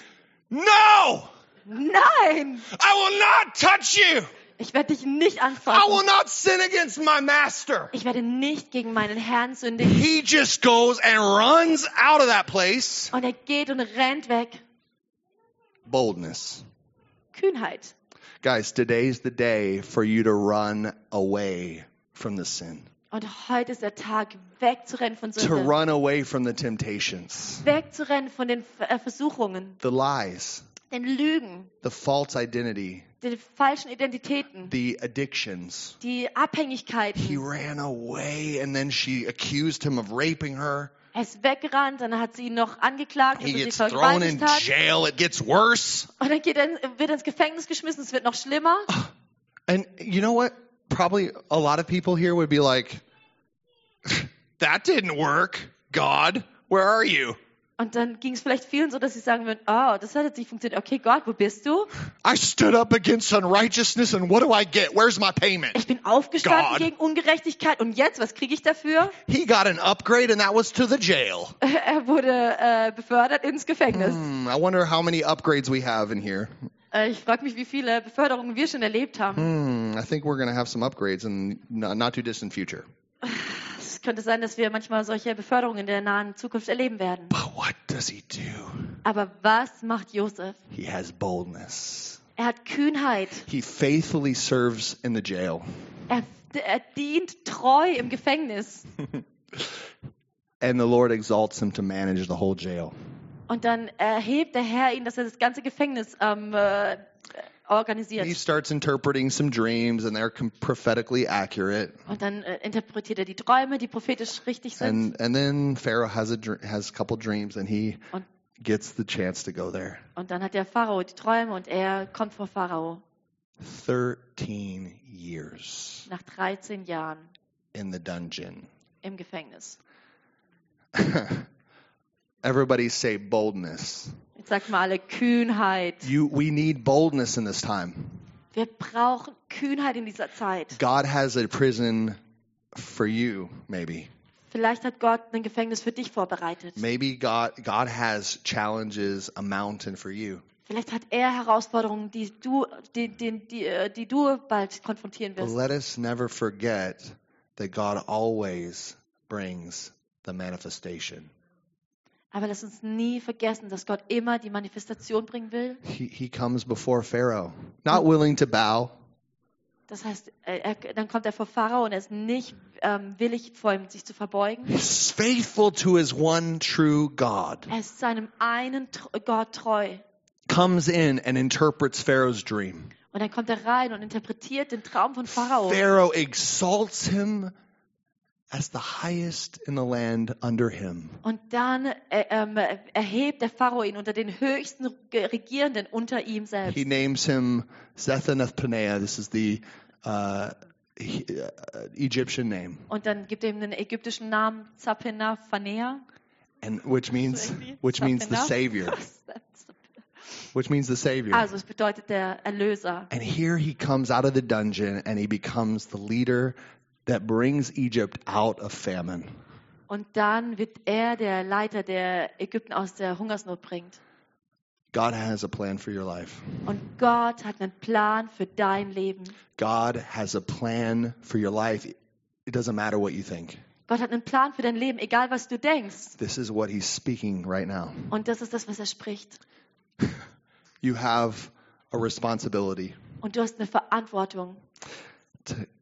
Speaker 1: No!
Speaker 2: Nein!
Speaker 1: I will not touch you!
Speaker 2: Ich werde dich nicht
Speaker 1: I will
Speaker 2: anfassen.
Speaker 1: not sin against my master.
Speaker 2: Ich werde nicht gegen meinen Herrn sündigen.
Speaker 1: He just goes and runs out of that place.
Speaker 2: Und er geht und rennt weg.
Speaker 1: Boldness.
Speaker 2: Kühnheit.
Speaker 1: Guys, today's the day for you to run away from the sin,
Speaker 2: Und heute ist der Tag, wegzurennen von
Speaker 1: to run away from the temptations,
Speaker 2: Wegzurennen von den äh, Versuchungen,
Speaker 1: the lies,
Speaker 2: den Lügen,
Speaker 1: the false identity,
Speaker 2: den falschen Identitäten,
Speaker 1: the addictions.
Speaker 2: die
Speaker 1: He ran away and then she accused him of raping her.
Speaker 2: Er ist weggerannt, dann hat sie ihn noch angeklagt, dass
Speaker 1: He
Speaker 2: er sie
Speaker 1: gets thrown in
Speaker 2: vergewaltigt hat.
Speaker 1: jail. It gets worse.
Speaker 2: Und dann geht er, wird er ins Gefängnis geschmissen, es wird noch schlimmer.
Speaker 1: And you know what? Probably a lot of people here would be like, that didn't work. God, where are you?
Speaker 2: Und dann ging es vielleicht vielen so, dass sie sagen würden, oh, das hat jetzt nicht funktioniert. Okay, Gott, wo bist du?
Speaker 1: I stood up against unrighteousness and what do I get? Where's my payment?
Speaker 2: Ich bin aufgestanden
Speaker 1: God.
Speaker 2: gegen Ungerechtigkeit und jetzt, was kriege ich dafür?
Speaker 1: He got an upgrade and that was to the jail.
Speaker 2: Er wurde äh, befördert ins Gefängnis.
Speaker 1: Hmm, I wonder how many upgrades we have in here.
Speaker 2: Äh, ich frage mich, wie viele Beförderungen wir schon erlebt haben.
Speaker 1: Hmm, I think we're going to have some upgrades in the not too distant future.
Speaker 2: Es könnte sein, dass wir manchmal solche Beförderungen in der nahen Zukunft erleben werden.
Speaker 1: But what does he do?
Speaker 2: Aber was macht Josef?
Speaker 1: He has boldness.
Speaker 2: Er hat Kühnheit.
Speaker 1: He faithfully serves in the jail.
Speaker 2: Er, er dient treu im Gefängnis.
Speaker 1: And the Lord exalts him to manage the whole jail.
Speaker 2: Und dann erhebt der Herr ihn, dass er das ganze Gefängnis ähm, äh, organisiert.
Speaker 1: He starts interpreting some dreams, and they're prophetically accurate.
Speaker 2: Und dann äh, interpretiert er die Träume, die prophetisch richtig sind.
Speaker 1: And and then Pharaoh has a has a couple dreams, and he
Speaker 2: Und,
Speaker 1: gets the chance to go there.
Speaker 2: und dann hat der Pharao die Träume und er kommt vor Pharao
Speaker 1: Thirteen years
Speaker 2: nach 13 Jahren
Speaker 1: in the dungeon.
Speaker 2: im Gefängnis.
Speaker 1: Everybody say boldness.
Speaker 2: Sagt mal alle Kühnheit.
Speaker 1: You, we need boldness in this time.
Speaker 2: Wir brauchen Kühnheit in dieser Zeit.
Speaker 1: God has a prison for you, maybe.
Speaker 2: Vielleicht hat Gott ein Gefängnis für dich vorbereitet.
Speaker 1: Maybe God, God has challenges, a mountain for you.
Speaker 2: Vielleicht hat er Herausforderungen, die du, die, die, die, äh, die du bald konfrontieren
Speaker 1: But
Speaker 2: wirst.
Speaker 1: let us never forget that God always brings the manifestation.
Speaker 2: Aber lass uns nie vergessen, dass Gott immer die Manifestation bringen will.
Speaker 1: He, he comes before Pharaoh, not willing to bow,
Speaker 2: Das heißt, er, dann kommt er vor Pharao und er ist nicht ähm, willig, vor ihm sich zu verbeugen.
Speaker 1: He's faithful to his one true God.
Speaker 2: Er ist seinem einen Gott treu.
Speaker 1: Comes in and interprets Pharaoh's dream.
Speaker 2: Und dann kommt er rein und interpretiert den Traum von Pharao.
Speaker 1: Pharaoh exalts him as the highest in the land under him.
Speaker 2: Und dann äh, ähm, erhebt der Pharao ihn unter den höchsten Regierenden unter ihm selbst.
Speaker 1: He names him Zethanath Paneah. This is the uh, he- uh, Egyptian name,
Speaker 2: Und dann gibt er ihm den ägyptischen Namen Zapena Phanea.
Speaker 1: and which means which means the Savior, which means the Savior.
Speaker 2: Also es bedeutet der Erlöser.
Speaker 1: And here he comes out of the dungeon and he becomes the leader that brings Egypt out of famine.
Speaker 2: Und dann wird er der Leiter, der Ägypten aus der Hungersnot bringt.
Speaker 1: God has a plan for your life.
Speaker 2: Und Gott hat einen Plan für dein Leben.
Speaker 1: God has a plan for your life. It doesn't matter what you think.
Speaker 2: Gott hat einen Plan für dein Leben, egal was du denkst.
Speaker 1: This is what he's speaking right now.
Speaker 2: Und das ist das, was er spricht.
Speaker 1: You have a responsibility
Speaker 2: Und du hast eine Verantwortung.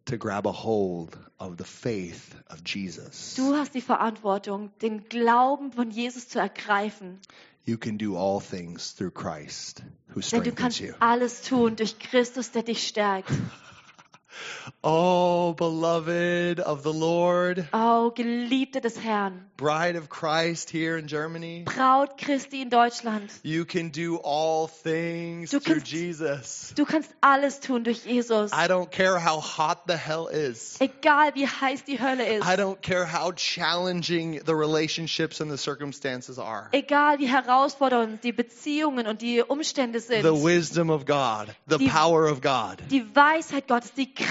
Speaker 1: To, grab a hold of the faith of Jesus.
Speaker 2: Du hast die Verantwortung, den Glauben von Jesus zu ergreifen.
Speaker 1: You can do all things through Christ who
Speaker 2: Denn du
Speaker 1: strengthens
Speaker 2: kannst
Speaker 1: you.
Speaker 2: alles tun durch Christus, der dich stärkt.
Speaker 1: Oh, beloved of the Lord,
Speaker 2: Oh, Geliebte des Herrn,
Speaker 1: bride of Christ here in Germany.
Speaker 2: Braut Christi in Deutschland.
Speaker 1: You can do all things
Speaker 2: Du
Speaker 1: through
Speaker 2: kannst-
Speaker 1: Jesus.
Speaker 2: Du kannst alles tun durch Jesus.
Speaker 1: I don't care how hot the hell is.
Speaker 2: Egal wie heiß die Hölle ist.
Speaker 1: I don't care how challenging the relationships and the circumstances are.
Speaker 2: Egal wie herausfordernd die Beziehungen und die Umstände sind.
Speaker 1: The wisdom of God, the
Speaker 2: Die-
Speaker 1: power of God
Speaker 2: Die Weisheit Gottes, die Kraft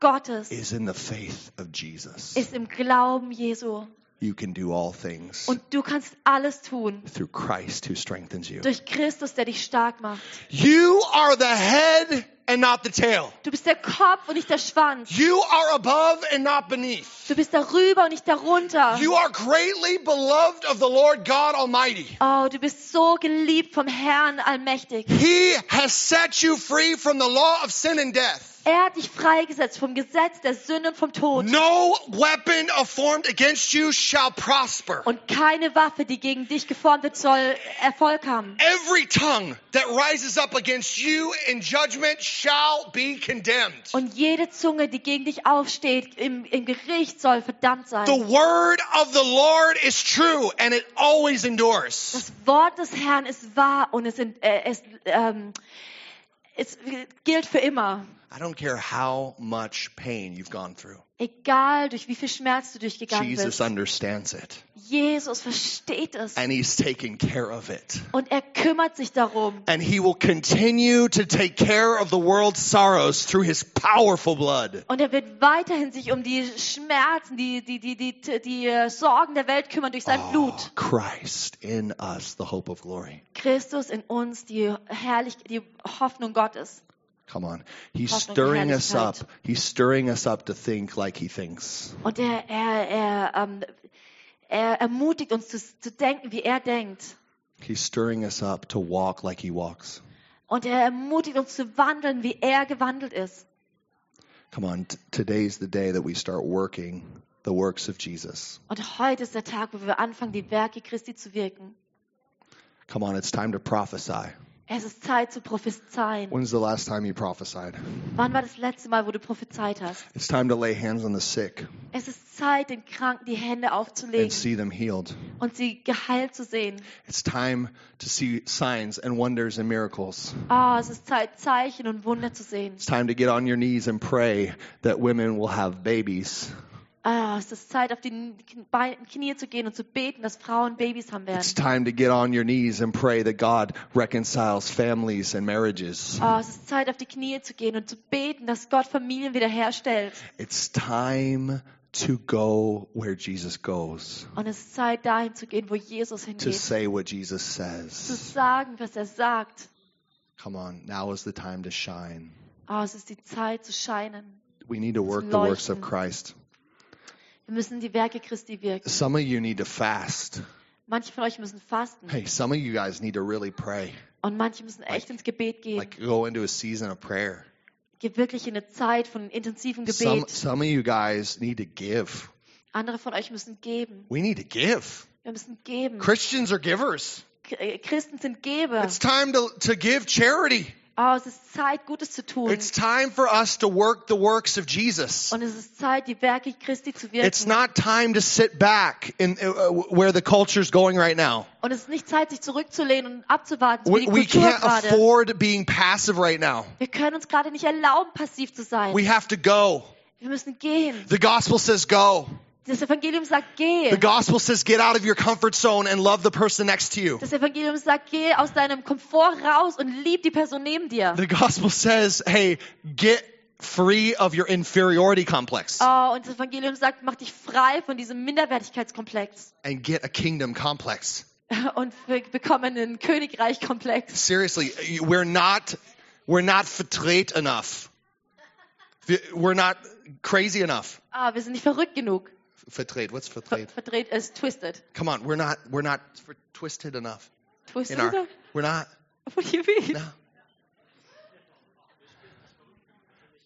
Speaker 2: Gottes
Speaker 1: is in the faith of Jesus.
Speaker 2: ist im Glauben Jesu.
Speaker 1: You can do all things
Speaker 2: Und du kannst alles tun
Speaker 1: through Christ who strengthens you.
Speaker 2: durch Christus, der dich stark macht.
Speaker 1: You are the head and not the tail.
Speaker 2: Du bist der Kopf und nicht der Schwanz.
Speaker 1: You are above and not beneath.
Speaker 2: Du bist darüber und nicht darunter.
Speaker 1: You are greatly beloved of the Lord God Almighty.
Speaker 2: Oh, du bist so geliebt vom Herrn allmächtig.
Speaker 1: He has set you free from the law of sin and death.
Speaker 2: Er hat dich freigesetzt vom Gesetz der Sünde und vom Tod.
Speaker 1: No weapon formed against you shall prosper.
Speaker 2: Und keine Waffe, die gegen dich geformt wird, soll Erfolg haben.
Speaker 1: Every tongue that rises up against you in judgment shall be condemned.
Speaker 2: Und jede Zunge, die gegen dich aufsteht im, im Gericht, soll verdammt sein.
Speaker 1: The word of the Lord is true and it always endures.
Speaker 2: Das Wort des Herrn ist wahr und es, äh, es, ähm, es gilt für immer.
Speaker 1: I don't care how much pain you've gone through.
Speaker 2: Egal, durch wie viel Schmerz du durchgegangen
Speaker 1: Jesus
Speaker 2: bist.
Speaker 1: understands it
Speaker 2: Jesus versteht es.
Speaker 1: and he's taking care of it.
Speaker 2: Und er kümmert sich darum.
Speaker 1: And he will continue to take care of the world's sorrows through his powerful blood.
Speaker 2: Und er wird weiterhin sich um die Schmerzen, die, die, die, die, die, äh, Sorgen der Welt kümmern durch sein
Speaker 1: Oh,
Speaker 2: Blut.
Speaker 1: Christ in us, the hope of glory.
Speaker 2: Christus in uns, die herrlich, die Hoffnung Gottes.
Speaker 1: Come on. He's stirring us up. He's stirring us up to think like he thinks.
Speaker 2: Und er, er, er, ähm, er ermutigt uns zu, zu denken, wie er denkt.
Speaker 1: He's stirring us up to walk like he walks.
Speaker 2: Und er ermutigt uns zu wandeln, wie er gewandelt ist.
Speaker 1: Come on. Today's the day that we start working the works of Jesus.
Speaker 2: Und heute ist der Tag, wo wir anfangen, die Werke Christi zu wirken.
Speaker 1: Come on. It's time to prophesy.
Speaker 2: Es ist Zeit zu prophezeien.
Speaker 1: When's the last time you prophesied?
Speaker 2: Wann war das letzte Mal, wo du prophezeit hast?
Speaker 1: It's time to lay hands on the sick
Speaker 2: Es ist Zeit, den Kranken die Hände
Speaker 1: and
Speaker 2: aufzulegen
Speaker 1: see them healed.
Speaker 2: und sie geheilt zu sehen.
Speaker 1: It's time to see signs and wonders and miracles.
Speaker 2: Ah, es ist Zeit, Zeichen und Wunder zu sehen.
Speaker 1: It's time to get on your knees and pray that women will have babies.
Speaker 2: Ah, es ist Zeit, auf die Knie zu gehen und zu beten, dass Frauen Babys haben
Speaker 1: It's time to get on your knees and pray that God reconciles families and marriages.
Speaker 2: Ah, es ist Zeit, auf die Knie zu gehen und zu beten, dass Gott Familien wiederherstellt.
Speaker 1: It's time to go where Jesus goes,
Speaker 2: Und es ist Zeit, dahin zu gehen, wo Jesus
Speaker 1: to say what Jesus
Speaker 2: Zu
Speaker 1: says.
Speaker 2: sagen, was er sagt.
Speaker 1: Come on, now is the time to shine.
Speaker 2: Ah, es ist die Zeit zu scheinen.
Speaker 1: We need to work the works of. Christ.
Speaker 2: Wir müssen die Werke Christi wirken.
Speaker 1: Some of you need to fast.
Speaker 2: Manche von euch müssen fasten.
Speaker 1: Hey, some of you guys need to really pray.
Speaker 2: Und manche müssen echt ins Gebet gehen.
Speaker 1: Like go into a season of prayer.
Speaker 2: Geh wirklich in eine Zeit von intensivem
Speaker 1: Some,
Speaker 2: Gebet.
Speaker 1: some of you guys need to give.
Speaker 2: Andere von euch müssen geben.
Speaker 1: We need to give.
Speaker 2: Wir müssen geben.
Speaker 1: Christians are givers.
Speaker 2: Äh, Christen sind Geber.
Speaker 1: It's time to, to give charity.
Speaker 2: Oh, es ist Zeit, Gutes zu tun.
Speaker 1: It's time for us to work the works of Jesus.
Speaker 2: Und es ist Zeit, die Werke Christi zu
Speaker 1: It's not time to sit back in uh, where the culture's going right now.
Speaker 2: Und es ist nicht Zeit, sich zurückzulehnen und abzuwarten, wie
Speaker 1: We,
Speaker 2: die
Speaker 1: we can't
Speaker 2: gerade.
Speaker 1: afford being passive right now.
Speaker 2: Wir können uns gerade nicht erlauben, passiv zu sein.
Speaker 1: We have to go.
Speaker 2: Wir müssen gehen.
Speaker 1: The gospel says go.
Speaker 2: Das Evangelium sagt, geh.
Speaker 1: The gospel says get out of your comfort zone and love the person next to you.
Speaker 2: Das Evangelium sagt, geh aus deinem Komfort raus und lieb die Person neben dir.
Speaker 1: The gospel says, hey, get free of your inferiority complex
Speaker 2: Oh, und das Evangelium sagt, mach dich frei von diesem Minderwertigkeitskomplex
Speaker 1: and get a kingdom complex.
Speaker 2: und wir bekommen einen Königreichkomplex.
Speaker 1: Seriously, we're not we're not verdreht enough. We're not crazy enough.
Speaker 2: Ah, wir sind nicht verrückt genug.
Speaker 1: Verdreht, what's
Speaker 2: Ver
Speaker 1: verdreht?
Speaker 2: verdreht ist twisted.
Speaker 1: Come on, we're not we're not twisted enough.
Speaker 2: Twisted?
Speaker 1: Our we're not
Speaker 2: What do you mean?
Speaker 1: no.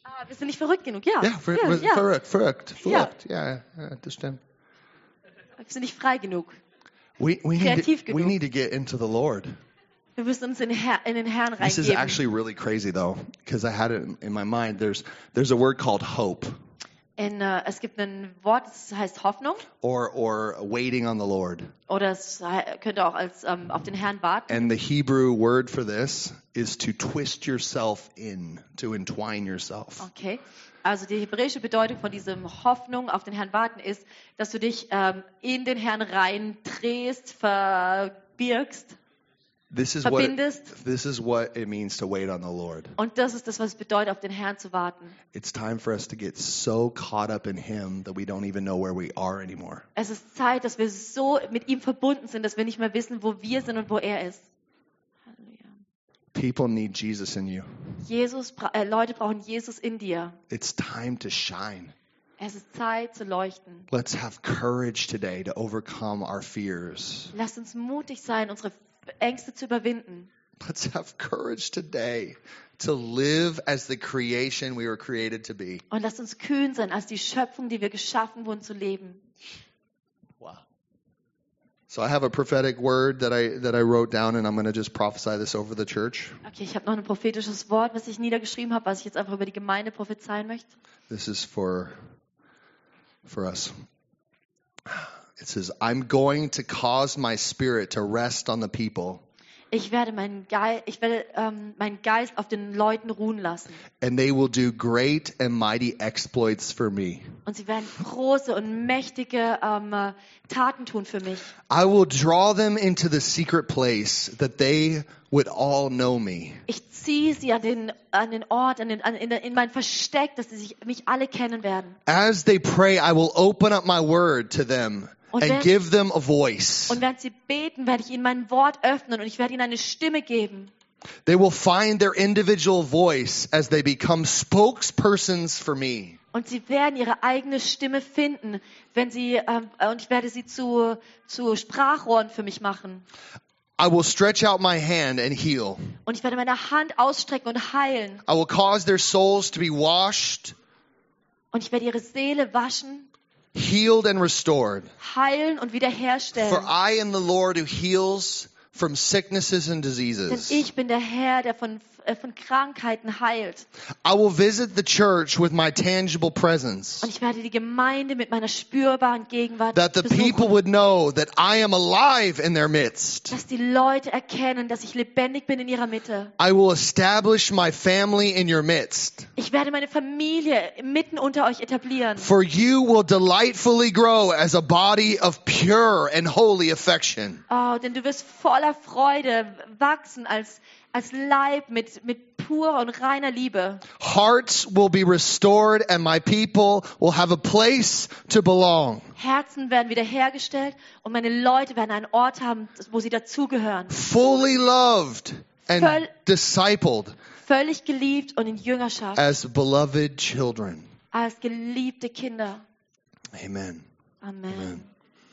Speaker 2: Ah, wir sind nicht verrückt genug, ja.
Speaker 1: Ver,
Speaker 2: ja,
Speaker 1: ver-
Speaker 2: ja.
Speaker 1: verrückt, verrückt,
Speaker 2: Ja.
Speaker 1: verrückt. Yeah, yeah, das stimmt.
Speaker 2: Wir sind nicht frei genug.
Speaker 1: We we need
Speaker 2: Kreativ
Speaker 1: to, we need to get into the Lord.
Speaker 2: Wir müssen uns in, in den Herrn
Speaker 1: This is actually really crazy though, because I had it in my mind. There's there's a word called hope
Speaker 2: In, äh, es gibt ein Wort, das heißt Hoffnung.
Speaker 1: or or waiting on the Lord.
Speaker 2: Oder es könnte auch als ähm, auf den Herrn warten.
Speaker 1: And the Hebrew word for this is to twist yourself in, to entwine yourself.
Speaker 2: Okay. Also die hebräische Bedeutung von diesem Hoffnung auf den Herrn warten ist, dass du dich ähm, in den Herrn rein drehst, verbirgst.
Speaker 1: This is what
Speaker 2: Verbindest.
Speaker 1: this is what it means to wait on the Lord.
Speaker 2: Und das ist das, was es bedeutet, auf den Herrn zu warten.
Speaker 1: It's time for us to get so caught up in him that we don't even know where we are anymore.
Speaker 2: Es ist Zeit, dass wir so mit ihm verbunden sind, dass wir nicht mehr wissen, wo wir sind und wo er ist.
Speaker 1: People need Jesus in you.
Speaker 2: Jesus, äh, Leute brauchen Jesus in dir.
Speaker 1: It's time to shine.
Speaker 2: Es ist Zeit zu leuchten.
Speaker 1: Let's have courage today to overcome our fears.
Speaker 2: Lasst uns mutig sein, unsere Ängste zu überwinden.
Speaker 1: Let's have courage today to live as the creation we were created to be.
Speaker 2: Und lasst uns kühn sein, als die Schöpfung, die wir geschaffen wurden, zu leben.
Speaker 1: Wow. So I have a prophetic word that I that I wrote down and I'm going to just prophesy this over the church.
Speaker 2: Okay, ich habe noch ein prophetisches Wort, was ich niedergeschrieben habe, was ich jetzt einfach über die Gemeinde prophezeien möchte.
Speaker 1: This is for for us. It says, "I'm going to cause my spirit to rest on the people,
Speaker 2: Ich werde meinen Geist, ich werde ähm, meinen Geist auf den Leuten ruhen lassen.
Speaker 1: and they will do great and mighty exploits for me.
Speaker 2: Und sie werden große und mächtige ähm, äh, Taten tun für mich.
Speaker 1: I will draw them into the secret place that they would all know me."
Speaker 2: Ich ziehe sie an den, an den Ort, an den, an, in, in mein Versteck, dass sie sich, mich alle kennen werden.
Speaker 1: As they pray, I will open up my word to them
Speaker 2: Und
Speaker 1: and
Speaker 2: wenn-
Speaker 1: give them a voice.
Speaker 2: Und während sie beten, werde ich ihnen mein Wort öffnen und ich werde ihnen eine Stimme geben.
Speaker 1: They will find their individual voice as they become spokespersons for me.
Speaker 2: Und sie werden ihre eigene Stimme finden, wenn sie, ähm, äh, und ich werde sie zu, zu Sprachrohren für mich machen.
Speaker 1: I will stretch out my hand and heal.
Speaker 2: Und ich werde meine Hand ausstrecken und heilen.
Speaker 1: I will cause their souls to be washed,
Speaker 2: Und ich werde ihre Seele waschen,
Speaker 1: healed, and restored.
Speaker 2: heilen und
Speaker 1: For
Speaker 2: wiederherstellen.
Speaker 1: I am the Lord who heals from sicknesses and
Speaker 2: Denn
Speaker 1: diseases.
Speaker 2: ich bin der Herr, der von, von Krankheiten heilt.
Speaker 1: I will visit the church with my tangible presence,
Speaker 2: Und ich werde die Gemeinde mit meiner spürbaren Gegenwart
Speaker 1: that the people
Speaker 2: besuchen.
Speaker 1: would know that I am alive in their midst.
Speaker 2: Dass die Leute erkennen, dass ich lebendig bin in ihrer Mitte.
Speaker 1: I will establish my family in your midst.
Speaker 2: Ich werde meine Familie mitten unter euch etablieren.
Speaker 1: For you will delightfully grow as a body of pure and holy affection.
Speaker 2: Oh, denn du wirst voller Freude wachsen als, als Leib mit, mit purer und reiner Liebe.
Speaker 1: Hearts will be restored and my people will have a place to belong.
Speaker 2: Herzen werden wiederhergestellt und meine Leute werden einen Ort haben, wo sie dazugehören.
Speaker 1: Fully loved and
Speaker 2: Voll-
Speaker 1: discipled
Speaker 2: Völlig geliebt und in Jüngerschaft.
Speaker 1: as beloved children.
Speaker 2: Als geliebte Kinder.
Speaker 1: Amen.
Speaker 2: Amen.
Speaker 1: Amen.